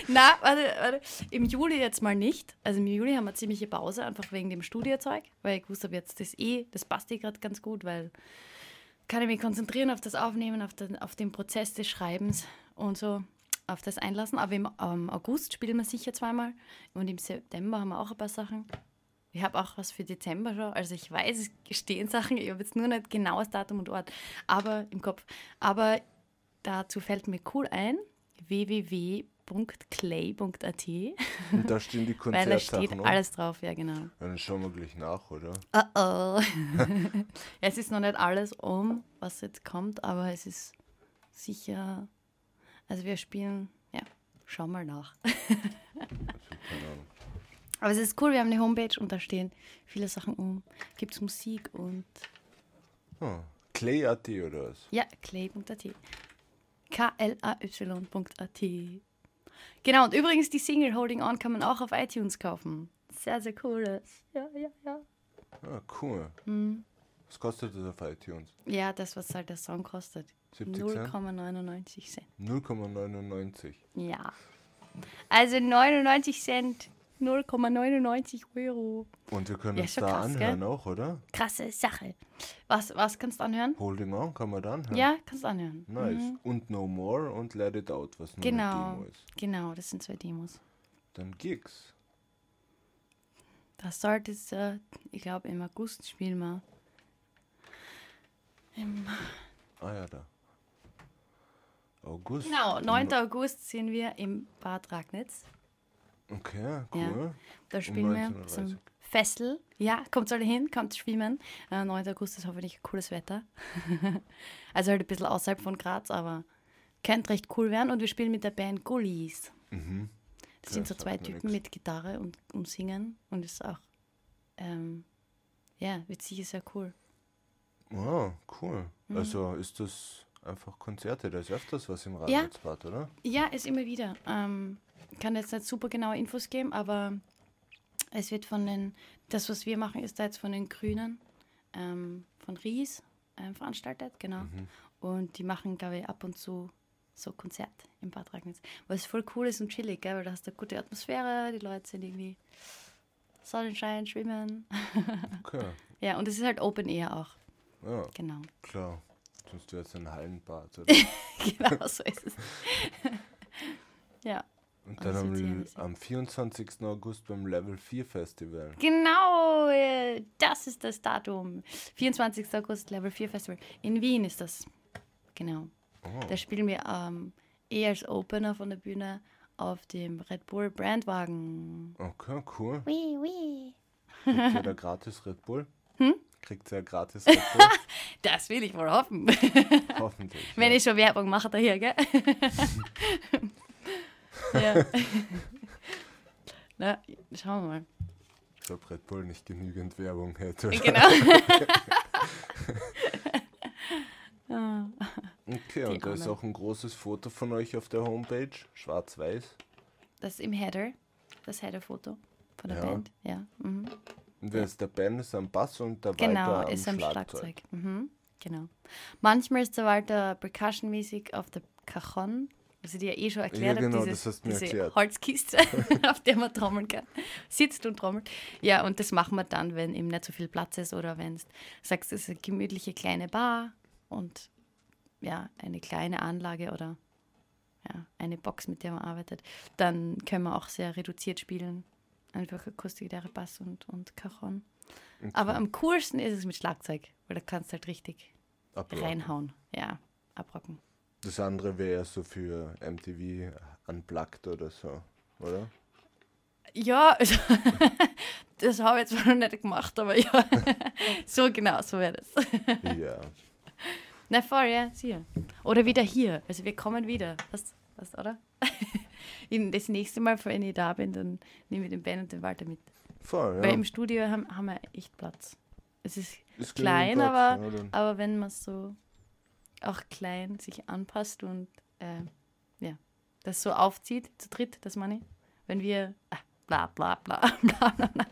Na, warte, warte. Im Juli jetzt mal nicht. Also im Juli haben wir ziemliche Pause, einfach wegen dem Studiozeug, weil ich wusste, jetzt das eh, das passt eh gerade ganz gut, weil kann ich mich konzentrieren auf das Aufnehmen, auf den, auf den Prozess des Schreibens und so auf das Einlassen. Aber im ähm, August spielen wir sicher zweimal und im September haben wir auch ein paar Sachen. Ich habe auch was für Dezember schon. Also ich weiß, es stehen Sachen. Ich habe jetzt nur nicht genaues Datum und Ort, aber im Kopf. Aber dazu fällt mir cool ein, www.clay.at, Und da stehen die weil da steht alles drauf, ja genau. Ja, Dann schauen wir gleich nach, oder? Oh oh. es ist noch nicht alles um, was jetzt kommt, aber es ist sicher. Also wir spielen, ja, schau mal nach. Keine Ahnung. Aber es ist cool, wir haben eine Homepage und da stehen viele Sachen um. Gibt es Musik und Ah, Clay.at oder was? ja, clay.at. K-L-A-Y.at. Genau, und übrigens die Single Holding On kann man auch auf iTunes kaufen. Sehr, sehr cool. Ja, ja, ja. Ah, cool. Hm. Was kostet das auf iTunes? Ja, das, was halt der Song kostet. 70 Cent? 0,99 Cent. 0,99. Ja. Also 99 Cent. 0,99 Euro. Und wir können Ja, uns da krass, anhören auch, oder? Krasse Sache. Was, was kannst du anhören? Holding On kann man da anhören. Ja, kannst du anhören. Nice. Und No More und Let It Out, was nur Genau. eine Demo ist. Genau, das sind zwei Demos. Dann Gigs. Das Start ist, äh, ich glaube, im August spielen wir. Im, Ah ja, da. August. genau, 9. August sind wir im Bad Ragnitz. Okay, cool. Da spielen wir 19.30 zum Fessel. Ja, kommt alle hin, kommt schwimmen. Äh, 9. August ist hoffentlich cooles Wetter. also halt ein bisschen außerhalb von Graz, aber könnte recht cool werden. Und wir spielen mit der Band Gullies. Mhm. Das sind so zwei Typen nix. mit Gitarre und, und Singen. Und ist auch, ähm, ja, wird sicher sehr cool. Wow, cool. Mhm. Also ist das einfach Konzerte, da ist öfters was im Radiozbad, oder? Ja, ist immer wieder. Ähm, kann jetzt nicht super genaue Infos geben, aber es wird von den, das, was wir machen, ist da jetzt von den Grünen, ähm, von Ries ähm, veranstaltet, genau. Und die machen, glaube ich, ab und zu so Konzert im Bad Ragnitz. Was voll cool ist und chillig, gell? weil da hast du eine gute Atmosphäre, die Leute sind irgendwie Sonnenschein, schwimmen. Okay. ja, und es ist halt Open Air auch, Ja, genau. klar. Sonst wäre es ein Hallenbad, genau, so ist es. ja. Und Und dann am, am 24. August beim Level 4 Festival. Genau, äh, das ist das Datum. 24. August, Level 4 Festival. In Wien ist das. Genau. Oh, Da spielen wir ähm, eh als Opener von der Bühne auf dem Red Bull Brandwagen. okay, cool. Wee, wee. Kriegt ihr da gratis Red Bull? Hm? Kriegt ihr gratis Red Bull? Das will ich wohl hoffen. Hoffentlich. Wenn ja. ich schon Werbung mache, da hier, gell? ja. Na, schauen wir mal. Als ob Red Bull nicht genügend Werbung hätte. Genau. Okay, und da ist auch ein großes Foto von euch auf der Homepage, schwarz-weiß. Das ist im Header, das Header-Foto von der Ja. Band. Ja. Mhm. Und wer ist der Ben? Ist am Bass und der Genau, Walter am ist am Schlagzeug. Schlagzeug. Mhm. Genau. Manchmal ist der Walter percussionmäßig auf der Cajon, was ich dir ja eh schon erklärt Ja, genau, habe, das hast du mir diese erklärt. Holzkiste, auf der man trommeln kann. Sitzt und trommelt. Ja, und das machen wir dann, wenn eben nicht so viel Platz ist oder wenn du sagst, es ist eine gemütliche kleine Bar und ja, eine kleine Anlage oder ja, eine Box, mit der man arbeitet, dann können wir auch sehr reduziert spielen. Einfach Akustikgitarre, Bass und, und Cajon. Aber am coolsten ist es mit Schlagzeug, weil da kannst du halt richtig Abrocken. reinhauen. Ja, abrocken. Das andere wäre so für MTV unplugged oder so, oder? Ja, also, das habe ich jetzt noch nicht gemacht, aber ja, so genau, so wäre das. ja. Na voll, ja, sicher. Oder wieder hier. Also wir kommen wieder. Was, was oder? Das nächste Mal, wenn ich da bin, dann nehme ich den Ben und den Walter mit. Voll, ja. Weil im Studio haben, haben wir echt Platz. Es ist Ist klein, Platz, aber, ja, aber wenn man so auch klein sich anpasst und äh, ja, das so aufzieht, zu dritt, das meine ich, wenn wir ah, bla bla bla bla bla bla.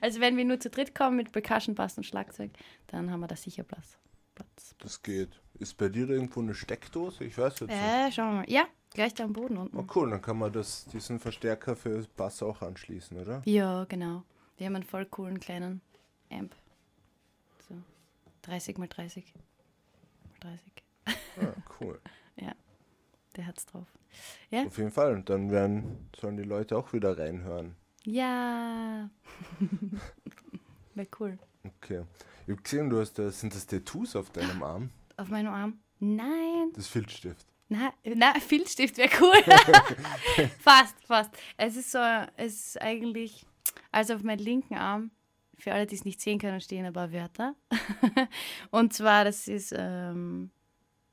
Also wenn wir nur zu dritt kommen mit Percussion, Bass und Schlagzeug, dann haben wir da sicher Platz. Platz. Das geht. Ist bei dir irgendwo eine Steckdose? Ich weiß jetzt nicht. Äh, schauen wir mal. Ja, gleich da am Boden unten. Oh cool, dann kann man das, diesen Verstärker für Bass auch anschließen, oder? Ja, genau. Wir haben einen voll coolen kleinen Amp. So 30 mal 30 mal 30. Ja, cool. Ja, der hat's drauf. Ja, Auf jeden Fall. Und dann werden, sollen die Leute auch wieder reinhören. ja. Wäre cool. Okay. Ich habe gesehen, du hast da, sind das Tattoos auf deinem Arm? Auf meinem Arm? Nein. Das Filzstift. Na, na Filzstift wäre cool. fast, fast. Es ist so, es ist eigentlich, also auf meinem linken Arm, für alle, die es nicht sehen können, stehen ein paar Wörter. Und zwar, das ist ähm,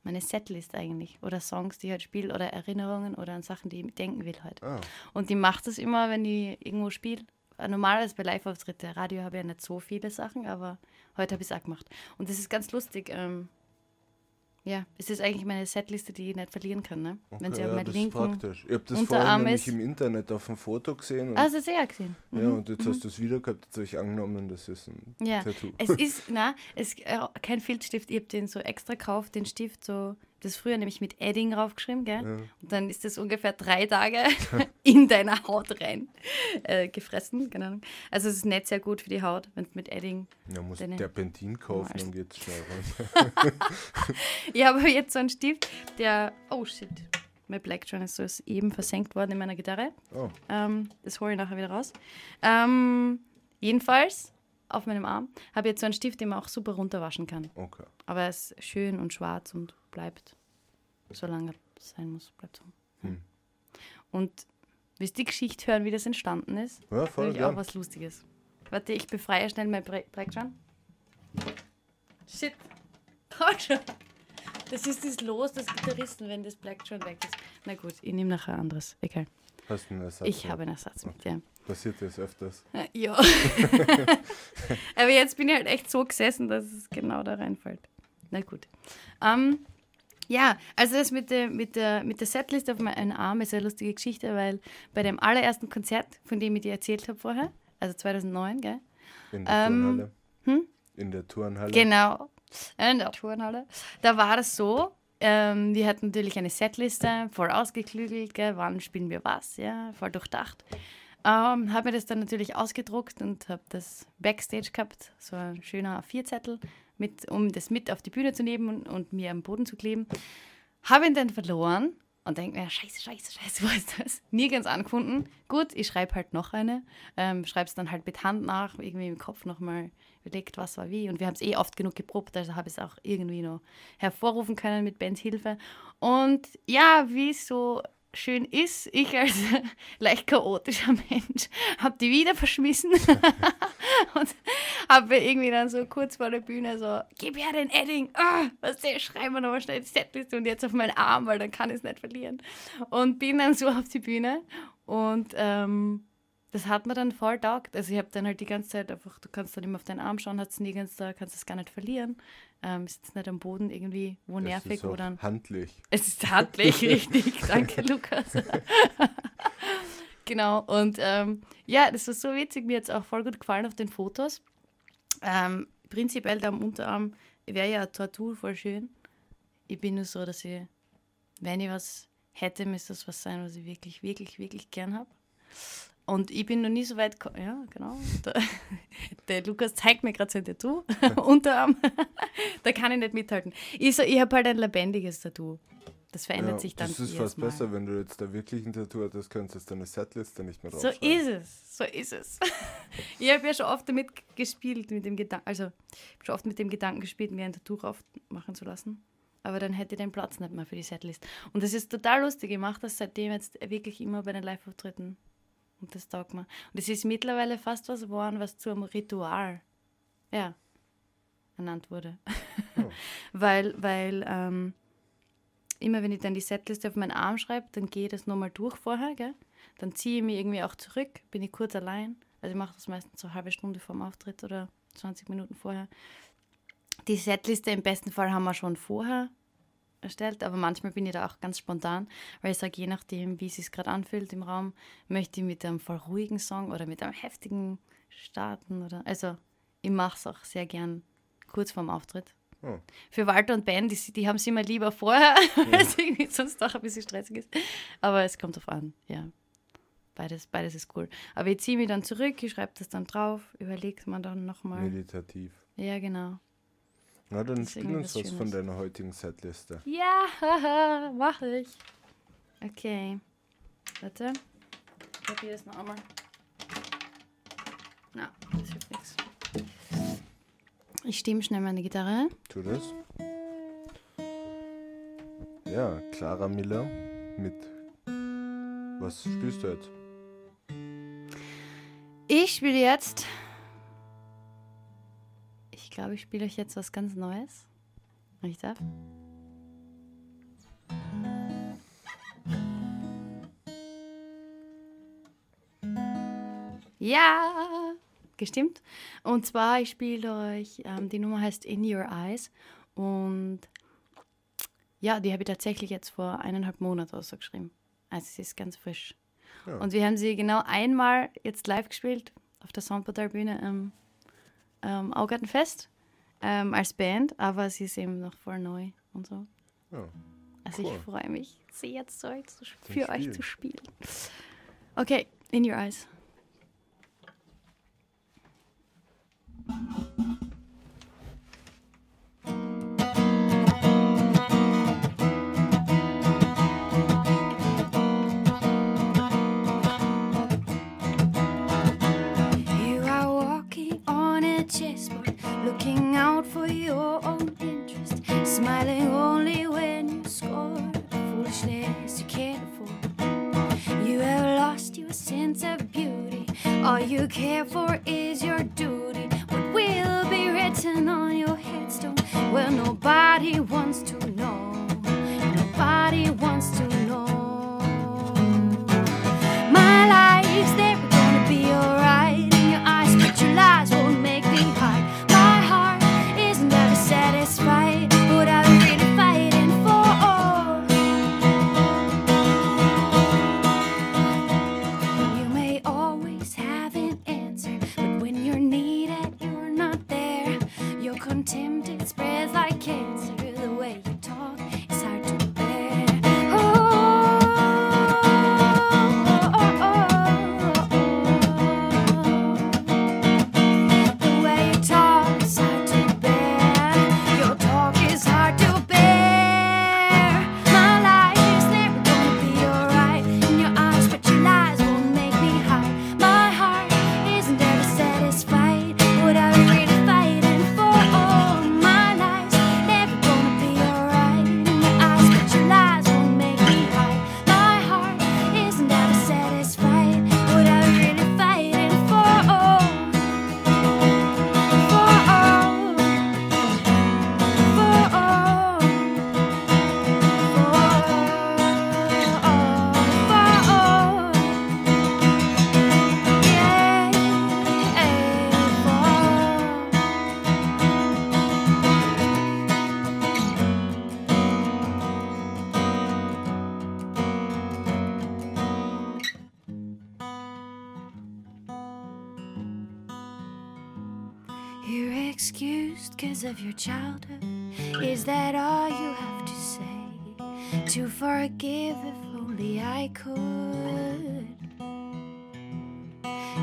meine Setlist eigentlich. Oder Songs, die ich halt spiele, oder Erinnerungen oder an Sachen, die ich denken will halt. Ah, Und die macht das immer, wenn ich irgendwo spiele. Äh, Normalerweise bei Live-Auftritte, Radio habe ich ja nicht so viele Sachen, aber heute habe ich es auch gemacht. Und das ist ganz lustig. Ähm, ja, es ist eigentlich meine Setliste, die ich nicht verlieren kann, ne? wenn sie okay, auf ja, meinen linken. praktisch. Ich habe das vorhin nämlich im Internet auf dem Foto gesehen. Und, Ah, das ist ja gesehen. Mhm. ja, und jetzt hast du es wieder gehabt, jetzt habe ich angenommen, das ist ein Ja, Tattoo. es ist, na, es äh, kein Filzstift, ich habe den so extra gekauft, den Stift so, das früher nämlich mit Edding raufgeschrieben, gell? Ja. Und dann ist das ungefähr drei Tage in deine Haut rein äh, gefressen, keine Ahnung. Also es ist nicht sehr gut für die Haut, wenn es mit Edding. Ja, muss Terpentin kaufen, dann geht's schnell rein. Ich habe jetzt so einen Stift, der. Oh shit. Mein Black John ist so ist eben versenkt worden in meiner Gitarre. Oh, Ähm, das hole ich nachher wieder raus. Ähm, jedenfalls, auf meinem Arm, habe ich jetzt so einen Stift, den man auch super runterwaschen kann. okay. Aber er ist schön und schwarz und bleibt, solange es sein muss, bleibt so. Hm. Und willst du die Geschichte hören, wie das entstanden ist? Ja, voll habe ich auch was Lustiges. Warte, ich befreie schnell mein Bre- Black John. Shit. Komm schon. Das ist das Los des Gitarristen, wenn das Black John weg ist. Na gut, ich nehme nachher anderes. Egal. Hast du einen Ersatz? Ich noch? habe einen Ersatz mit, ja. Passiert das öfters? Ja. Aber jetzt bin ich halt echt so gesessen, dass es genau da reinfällt. Na gut. Ähm, ja, also das mit der, mit der, mit der Setlist auf meinen Arm ist eine lustige Geschichte, weil bei dem allerersten Konzert, von dem ich dir erzählt habe vorher, also 2009, gell? In der Ähm, Turnhalle? hm? In der Turnhalle? Genau, in der Turnhalle. Da war das so, ähm, wir hatten natürlich eine Setliste, voll ausgeklügelt, gell, wann spielen wir was, ja, voll durchdacht. Ähm, habe mir das dann natürlich ausgedruckt und habe das Backstage gehabt, so ein schöner A4-Zettel, mit, um das mit auf die Bühne zu nehmen und, und mir am Boden zu kleben. Habe ihn dann verloren und denke mir, scheiße, scheiße, scheiße, wo ist das? Nirgends angefunden. Gut, ich schreibe halt noch eine, ähm, schreibe es dann halt mit Hand nach, irgendwie im Kopf nochmal überlegt, was war wie. Und wir haben es eh oft genug geprobt, also habe ich es auch irgendwie noch hervorrufen können mit Bens Hilfe. Und ja, wie so schön ist, ich als leicht chaotischer Mensch habe die wieder verschmissen und habe irgendwie dann so kurz vor der Bühne so, gib her den Edding, ah, was der, schreiben wir nochmal schnell die Setliste und jetzt auf meinen Arm, weil dann kann ich es nicht verlieren. Und bin dann so auf die Bühne und ähm, das hat mir dann voll taugt. Also ich habe dann halt die ganze Zeit einfach, du kannst dann immer auf deinen Arm schauen, hat es nirgends da, kannst es gar nicht verlieren. Ähm, ist jetzt nicht am Boden irgendwie wo Das nervig, ist dann. handlich. Es ist handlich, richtig. Danke, Lukas. genau, und ähm, ja, das war so witzig. Mir hat es auch voll gut gefallen auf den Fotos. Ähm, prinzipiell da am Unterarm wäre ja ein Tattoo voll schön. Ich bin nur so, dass ich, wenn ich was hätte, müsste das was sein, was ich wirklich, wirklich, wirklich gern habe. Und ich bin noch nie so weit, ko- ja, genau. Der, der Lukas zeigt mir gerade sein Tattoo, Unterarm. da kann ich nicht mithalten. Ich, so, ich habe halt ein lebendiges Tattoo. Das verändert Ja, sich dann das ist jedes fast Mal. besser, wenn du jetzt da wirklich ein Tattoo hattest, könntest du deine Setliste nicht mehr So ist es, so ist es. ich habe ja schon oft damit gespielt, mit dem Gedanken, also schon oft mit dem Gedanken gespielt, mir ein Tattoo drauf machen zu lassen. Aber dann hätte ich den Platz nicht mehr für die Setlist. Und das ist total lustig. Ich mache das seitdem jetzt wirklich immer bei den Live-Auftritten. Und das taugt mir. Und es ist mittlerweile fast was geworden, was zu einem Ritual ja, ernannt wurde. Oh. weil, weil ähm, immer wenn ich dann die Setliste auf meinen Arm schreibe, dann gehe ich das nochmal durch vorher, gell? Dann ziehe ich mich irgendwie auch zurück, bin ich kurz allein. Also ich mache das meistens so eine halbe Stunde vorm Auftritt oder 20 Minuten vorher. Die Setliste im besten Fall haben wir schon vorher erstellt, aber manchmal bin ich da auch ganz spontan, weil ich sage, je nachdem, wie es sich gerade anfühlt im Raum, möchte ich mit einem voll ruhigen Song oder mit einem heftigen starten. Oder, also ich mache es auch sehr gern kurz vorm Auftritt. Oh. Für Walter und Ben, die, die haben es immer lieber vorher, weil es irgendwie sonst doch ein bisschen stressig ist. Aber es kommt drauf an, ja. Beides, beides ist cool. Aber ich ziehe mich dann zurück, ich schreibe das dann drauf, überlegt man dann nochmal. Meditativ. Ja, genau. Na, dann spiel uns was von deiner heutigen Setliste. Ja, haha, mach ich. Okay. Warte. Ich probiere das noch einmal. Na, das hilft nichts. Ich stimme schnell meine Gitarre. Tu das. Ja, Clara Miller mit. Was spielst du jetzt? Ich spiele jetzt. Ich glaube, ich spiele euch jetzt was ganz Neues. Wenn ich darf. Ja, gestimmt. Und zwar, ich spiele euch, ähm, die Nummer heißt In Your Eyes. Und ja, die habe ich tatsächlich jetzt vor eineinhalb Monaten so geschrieben. Also sie ist ganz frisch. Ja. Und wir haben sie genau einmal jetzt live gespielt auf der Soundportal-Bühne am ähm, Augartenfest ähm, als Band, aber sie ist eben noch voll neu und so. Ja. Also Cool. ich freue mich sehr, zu euch zu, Zum für euch zu spielen. Okay, in your eyes. For your own interest, smiling only when you score. Foolishness you can't afford. You have lost your sense of beauty. All you care for is your duty. What will be written on your headstone? Well, nobody wants to know. Nobody wants to know. My life's forgive if only I could.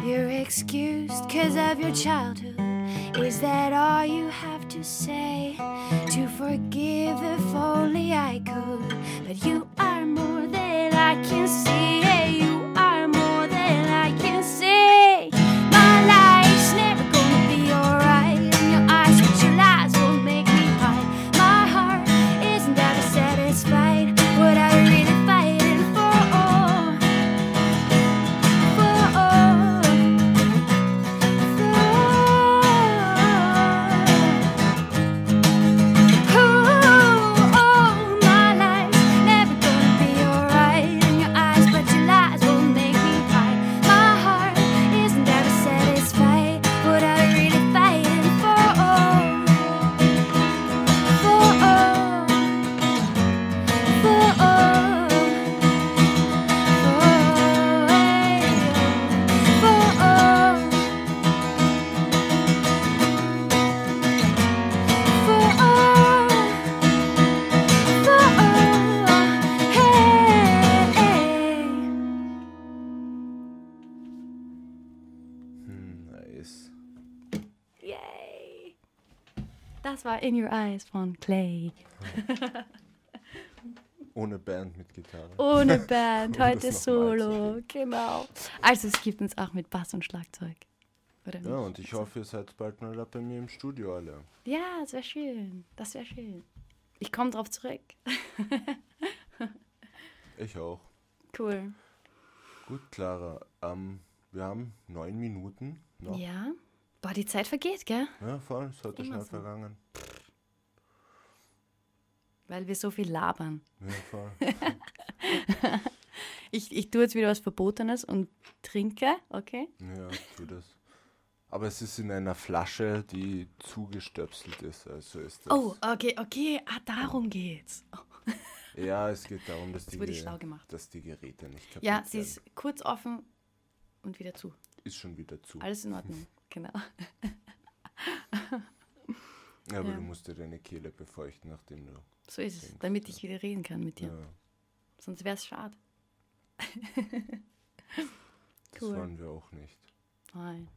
You're excused because of your childhood. Is that all you have to say? To forgive if only I could. But you are more than I can see. Das war In Your Eyes von Clay. Ohne Band mit Gitarre. Ohne Band, heute Solo. Genau. Also es gibt uns auch mit Bass und Schlagzeug. Oder Ja, nicht? und ich hoffe, ihr seid bald mal da bei mir im Studio alle. Ja, das wäre schön. Das wäre schön. Ich komme drauf zurück. Ich auch. Cool. Gut, Clara. Ähm, wir haben neun Minuten noch. Ja. Boah, die Zeit vergeht, gell? Ja, voll. Ist heute schnell so. vergangen. Weil wir so viel labern. Ja, voll. Ich, ich tue jetzt wieder was Verbotenes und trinke, okay? ja, tu das. Aber es ist in einer Flasche, die zugestöpselt ist. Also ist das. Oh, okay, okay. Ah, darum geht's. Ja, es geht darum, dass die, schlau gemacht. dass die Geräte nicht kaputt Ja, sie ist kurz offen und wieder zu. Ist schon wieder zu. Alles in Ordnung, genau. Ja, aber ja. du musst dir deine Kehle befeuchten, nachdem du So ist es, damit ich wieder reden kann mit dir. Ja, Sonst wäre es schade. das Cool. waren wir auch nicht. Nein.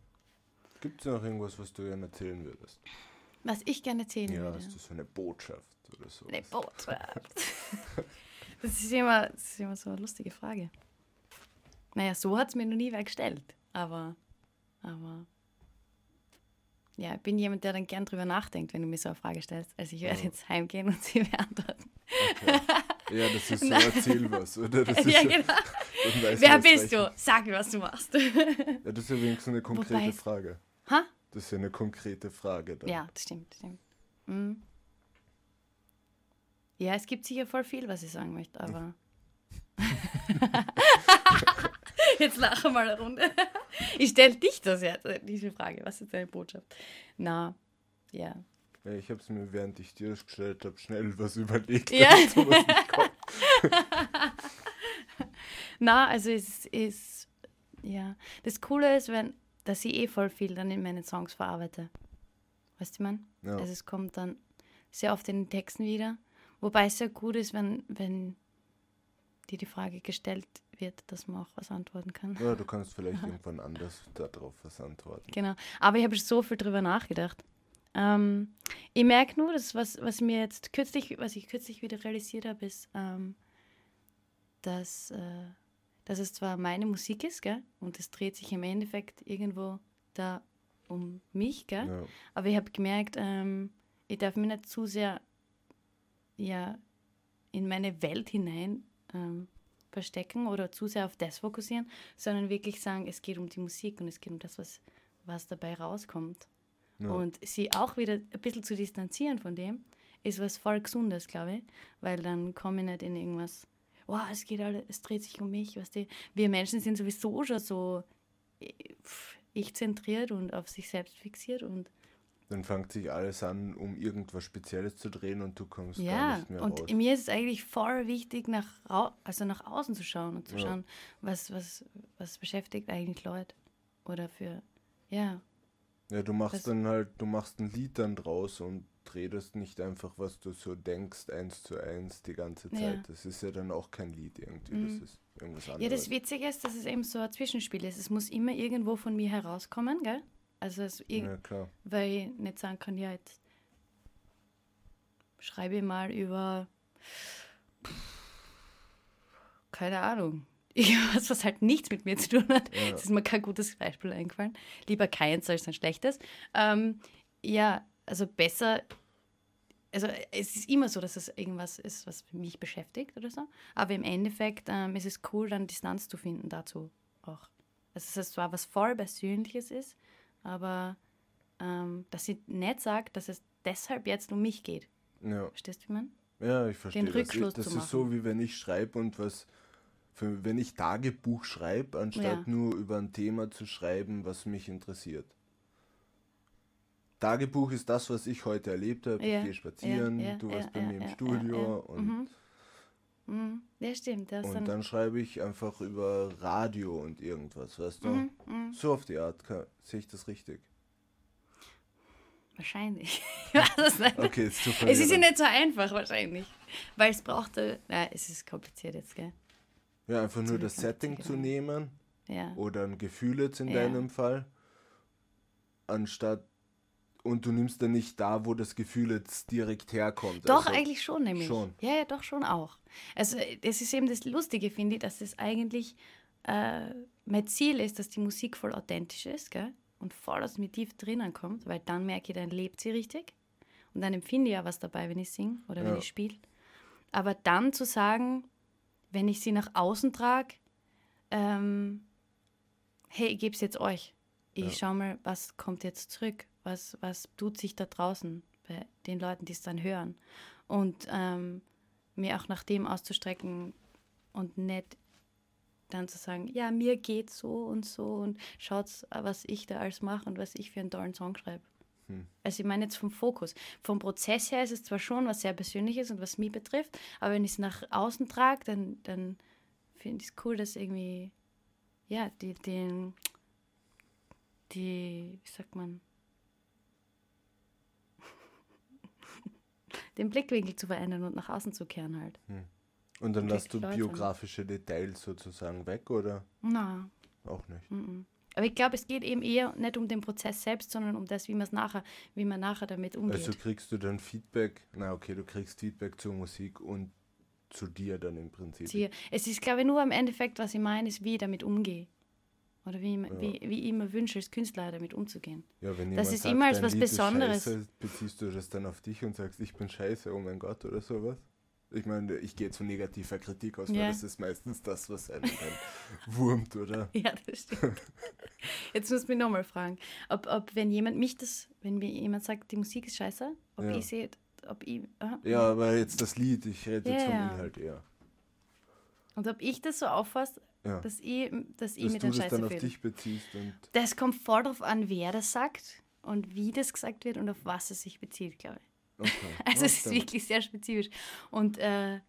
Gibt es noch irgendwas, was du gerne erzählen würdest? Was ich gerne erzählen Ja, würde. hast du so eine Botschaft oder so? Eine Botschaft. Das ist, immer, das ist immer so eine lustige Frage. Naja, so hat es mir noch nie wer gestellt. Aber, aber ja, ich bin jemand, der dann gern drüber nachdenkt, wenn du mir so eine Frage stellst. Also ich werde Ja. jetzt heimgehen und sie beantworten. Okay. Ja, das ist so, erzähl was, oder? Das ist Ja, genau. Wer bist du? Sag mir, was du machst. Ja, das ist ja wenigstens eine konkrete Wobei- Frage. ha? Das ist ja eine konkrete Frage dann. Ja, das stimmt, das stimmt. Mhm. Ja, es gibt sicher voll viel, was ich sagen möchte, aber. jetzt lache mal eine Runde. Ich stelle dich das jetzt, diese Frage. Was ist deine Botschaft? Na, ja. Ja, ich habe es mir, während ich dir das gestellt habe, schnell was überlegt. Ja. damit sowas nicht kommt. Na, also es ist, ja. Das Coole ist, wenn, dass ich eh voll viel dann in meinen Songs verarbeite. Weißt du, mein? Ja. Also es kommt dann sehr oft in den Texten wieder. Wobei es sehr gut ist, wenn, wenn dir die Frage gestellt wird, dass man auch was antworten kann. ja, du kannst vielleicht irgendwann anders darauf was antworten. Genau. Aber ich habe so viel drüber nachgedacht. Ähm, ich merke nur, dass was, was mir jetzt kürzlich, was ich kürzlich wieder realisiert habe, ist, ähm, dass, äh, dass es zwar meine Musik ist, gell? Und es dreht sich im Endeffekt irgendwo da um mich, gell? Ja. Aber ich habe gemerkt, ähm, ich darf mich nicht zu sehr ja, in meine Welt hinein ähm, verstecken oder zu sehr auf das fokussieren, sondern wirklich sagen, es geht um die Musik und es geht um das, was, was dabei rauskommt. Ja. Und sie auch wieder ein bisschen zu distanzieren von dem, ist was voll Gesundes, glaube ich, weil dann komme ich nicht in irgendwas, wow, es geht alle, es dreht sich um mich, weißt du. Wir Menschen sind sowieso schon so äh, ich-zentriert und auf sich selbst fixiert und Dann fängt sich alles an, um irgendwas Spezielles zu drehen und du kommst gar Ja, nicht mehr und raus. mir ist es eigentlich voll wichtig, nach, also nach außen zu schauen und zu Ja. schauen, was, was, was beschäftigt eigentlich Leute. Oder für, ja, Ja, du machst Das- dann halt, du machst ein Lied dann draus und redest nicht einfach, was du so denkst, eins zu eins die ganze Zeit. Ja. Das ist ja dann auch kein Lied irgendwie, Mhm. das ist irgendwas anderes. Ja, das Witzige ist, dass es eben so ein Zwischenspiel ist. Es muss immer irgendwo von mir herauskommen, gell? Also, es, irg- ja, weil ich nicht sagen kann, ja, jetzt schreibe ich mal über, keine Ahnung, irgendwas, was halt nichts mit mir zu tun hat. Ja. Das ist mir kein gutes Beispiel eingefallen. Lieber keins als ein schlechtes. Ähm, ja, also besser, also es ist immer so, dass es irgendwas ist, was mich beschäftigt oder so. Aber im Endeffekt ähm, ist es cool, dann Distanz zu finden dazu auch. Also dass es zwar was voll Persönliches ist, aber ähm, dass ich nicht sage, dass es deshalb jetzt um mich geht. Ja, Verstehst du, wie man? ja ich verstehe. das. Rückschluss das zu ist so, machen. wie wenn ich schreibe und was, für, wenn ich Tagebuch schreibe, anstatt Ja. nur über ein Thema zu schreiben, was mich interessiert. Tagebuch ist das, was ich heute erlebt habe. Ja, Ich gehe spazieren, ja, du warst bei mir im Studio und Mhm. Ja, stimmt. Das Und dann, dann schreibe ich einfach über Radio und irgendwas, weißt du? Mhm, mhm. So auf die Art sehe ich das richtig. Wahrscheinlich. Okay, ist zu Es ist ja nicht so einfach, wahrscheinlich. Weil es brauchte. Na, es ist kompliziert jetzt, gell? Ja, einfach nur Zu das Setting zu nehmen Ja. oder ein Gefühl jetzt in Ja. deinem Fall, anstatt und du nimmst dann nicht da, wo das Gefühl jetzt direkt herkommt. Doch, also, eigentlich schon, nämlich. schon. Ja, ja, doch schon auch. Also, das ist eben das Lustige, finde ich, dass das eigentlich äh, mein Ziel ist, dass die Musik voll authentisch ist, gell? Und voll aus mir tief drinnen kommt, weil dann merke ich, dann lebt sie richtig. Und dann empfinde ich ja was dabei, wenn ich singe oder wenn Ja. ich spiele. Aber dann zu sagen, wenn ich sie nach außen trage, ähm, hey, ich gebe es jetzt euch. Ich Ja. schau mal, was kommt jetzt zurück, was, was tut sich da draußen bei den Leuten, die es dann hören. Und ähm, mir auch nach dem auszustrecken und nicht dann zu sagen, ja, mir geht so und so und schaut, was ich da alles mache und was ich für einen tollen Song schreibe. Hm. Also ich meine jetzt vom Fokus. Vom Prozess her ist es zwar schon was sehr Persönliches und was mich betrifft, aber wenn ich es nach außen trage, dann, dann finde ich es cool, dass irgendwie, ja, die, den, die, wie sagt man, den Blickwinkel zu verändern und nach außen zu kehren halt. Und dann lässt du Leute. biografische Details sozusagen weg, oder? Na, Auch nicht. aber ich glaube, es geht eben eher nicht um den Prozess selbst, sondern um das, wie man es nachher, wie man nachher damit umgeht. Also kriegst du dann Feedback, na okay, du kriegst Feedback zur Musik und zu dir dann im Prinzip. Siehe. Es ist, glaube ich, nur im Endeffekt, was ich meine, ist, wie ich damit umgehe. Oder wie, mir- wie, wie ich mir wünsche, als Künstler damit umzugehen. Ja, wenn Das ist sagt, immer als was Lied Besonderes. Scheiße, beziehst du das dann auf dich und sagst, ich bin scheiße, oh mein Gott, oder sowas? Ich meine, ich gehe zu negativer Kritik aus, weil Ja. das ist meistens das, was einen dann wurmt, oder? Ja, das stimmt. Jetzt muss ich mich nochmal fragen, ob, ob wenn jemand mich das, wenn mir jemand sagt, die Musik ist scheiße, ob Ja. ich sehe, ob ich, ah, Ja, aber jetzt das Lied, ich rede jetzt Ja, vom ja. Inhalt eher. und ob ich das so auffasse, Ja. dass ich, dass ich Dass mich du dann das scheiße dann auf fühle. dich beziehst Das kommt voll drauf an, wer das sagt und wie das gesagt wird und auf was es sich bezieht, glaube ich. okay. Also Ja, es ist wirklich sehr spezifisch. Und äh,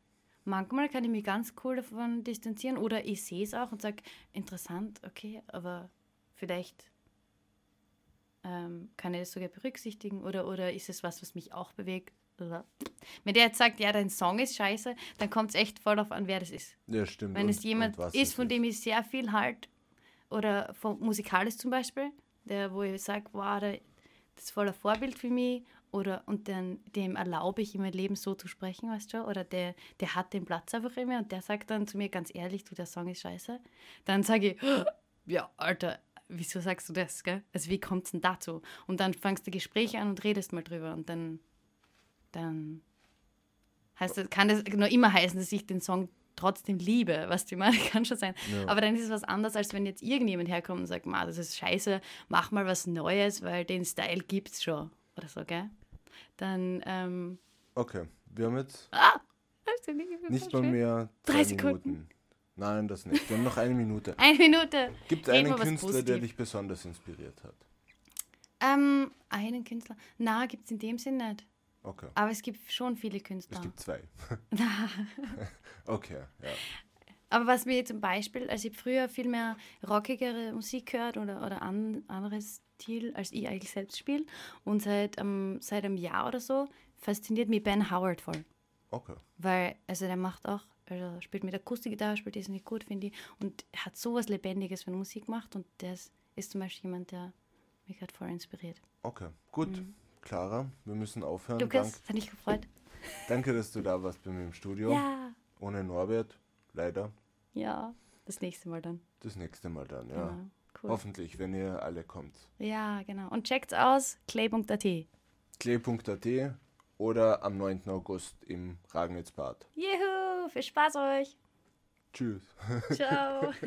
manchmal kann ich mich ganz cool davon distanzieren oder ich sehe es auch und sage, interessant, okay, aber vielleicht ähm, kann ich das sogar berücksichtigen oder, oder ist es was, was mich auch bewegt? Wenn der jetzt sagt, ja, dein Song ist scheiße, dann kommt es echt voll darauf an, wer das ist. Ja, stimmt. Wenn und- es jemand ist, von dem ich sehr viel halt, oder von musikalisch zum Beispiel, der, wo ich sage, wow, der, das ist voll ein Vorbild für mich, oder und dann, dem erlaube ich in mein Leben so zu sprechen, weißt du, oder der, der hat den Platz einfach in mir und der sagt dann zu mir ganz ehrlich, du, der Song ist scheiße, dann sage ich, ja, Alter, wieso sagst du das, gell? Also wie kommt es denn dazu? Und dann fangst du Gespräche an und redest mal drüber und dann, dann heißt das, kann das nur immer heißen, dass ich den Song trotzdem liebe, was die meine, kann schon sein. Ja. Aber dann ist es was anderes, als wenn jetzt irgendjemand herkommt und sagt, Ma, das ist scheiße, mach mal was Neues, weil den Style gibt's schon. Oder so, gell? Dann, ähm, Okay, wir haben jetzt ah, du nicht, nicht mal mehr Drei Sekunden. Minuten. Nein, das nicht. Wir haben noch eine Minute. Eine Minute. Gibt Reden einen Künstler, der dich besonders inspiriert hat? Ähm, einen Künstler. Na, gibt's in dem Sinn nicht. Okay. Aber es gibt schon viele Es Künstler. gibt zwei. okay, ja. Aber was mir zum Beispiel, also ich habe früher viel mehr rockigere Musik gehört oder, oder an, anderes Stil, als ich eigentlich selbst spiele. Und seit, ähm, seit einem Jahr oder so fasziniert mich Ben Howard voll. Okay. Weil, also der macht auch, also spielt mit Akustikgitarre, spielt das nicht gut, finde ich. Und hat sowas Lebendiges, wenn er Musik macht. Und der ist, zum Beispiel jemand, der mich gerade voll inspiriert. Okay, gut. Clara, wir müssen aufhören. Lukas, Dank, hat dich gefreut? danke, dass du da warst bei mir im Studio. Ja. Ohne Norbert, leider. Ja, das nächste Mal dann. Das nächste Mal dann, ja. Genau. Cool. Hoffentlich, wenn ihr alle kommt. Ja, genau. Und checkt's aus, clay.at. klee.at oder am 9. August im Ragnitzbad. Juhu, viel Spaß euch. Tschüss. Ciao.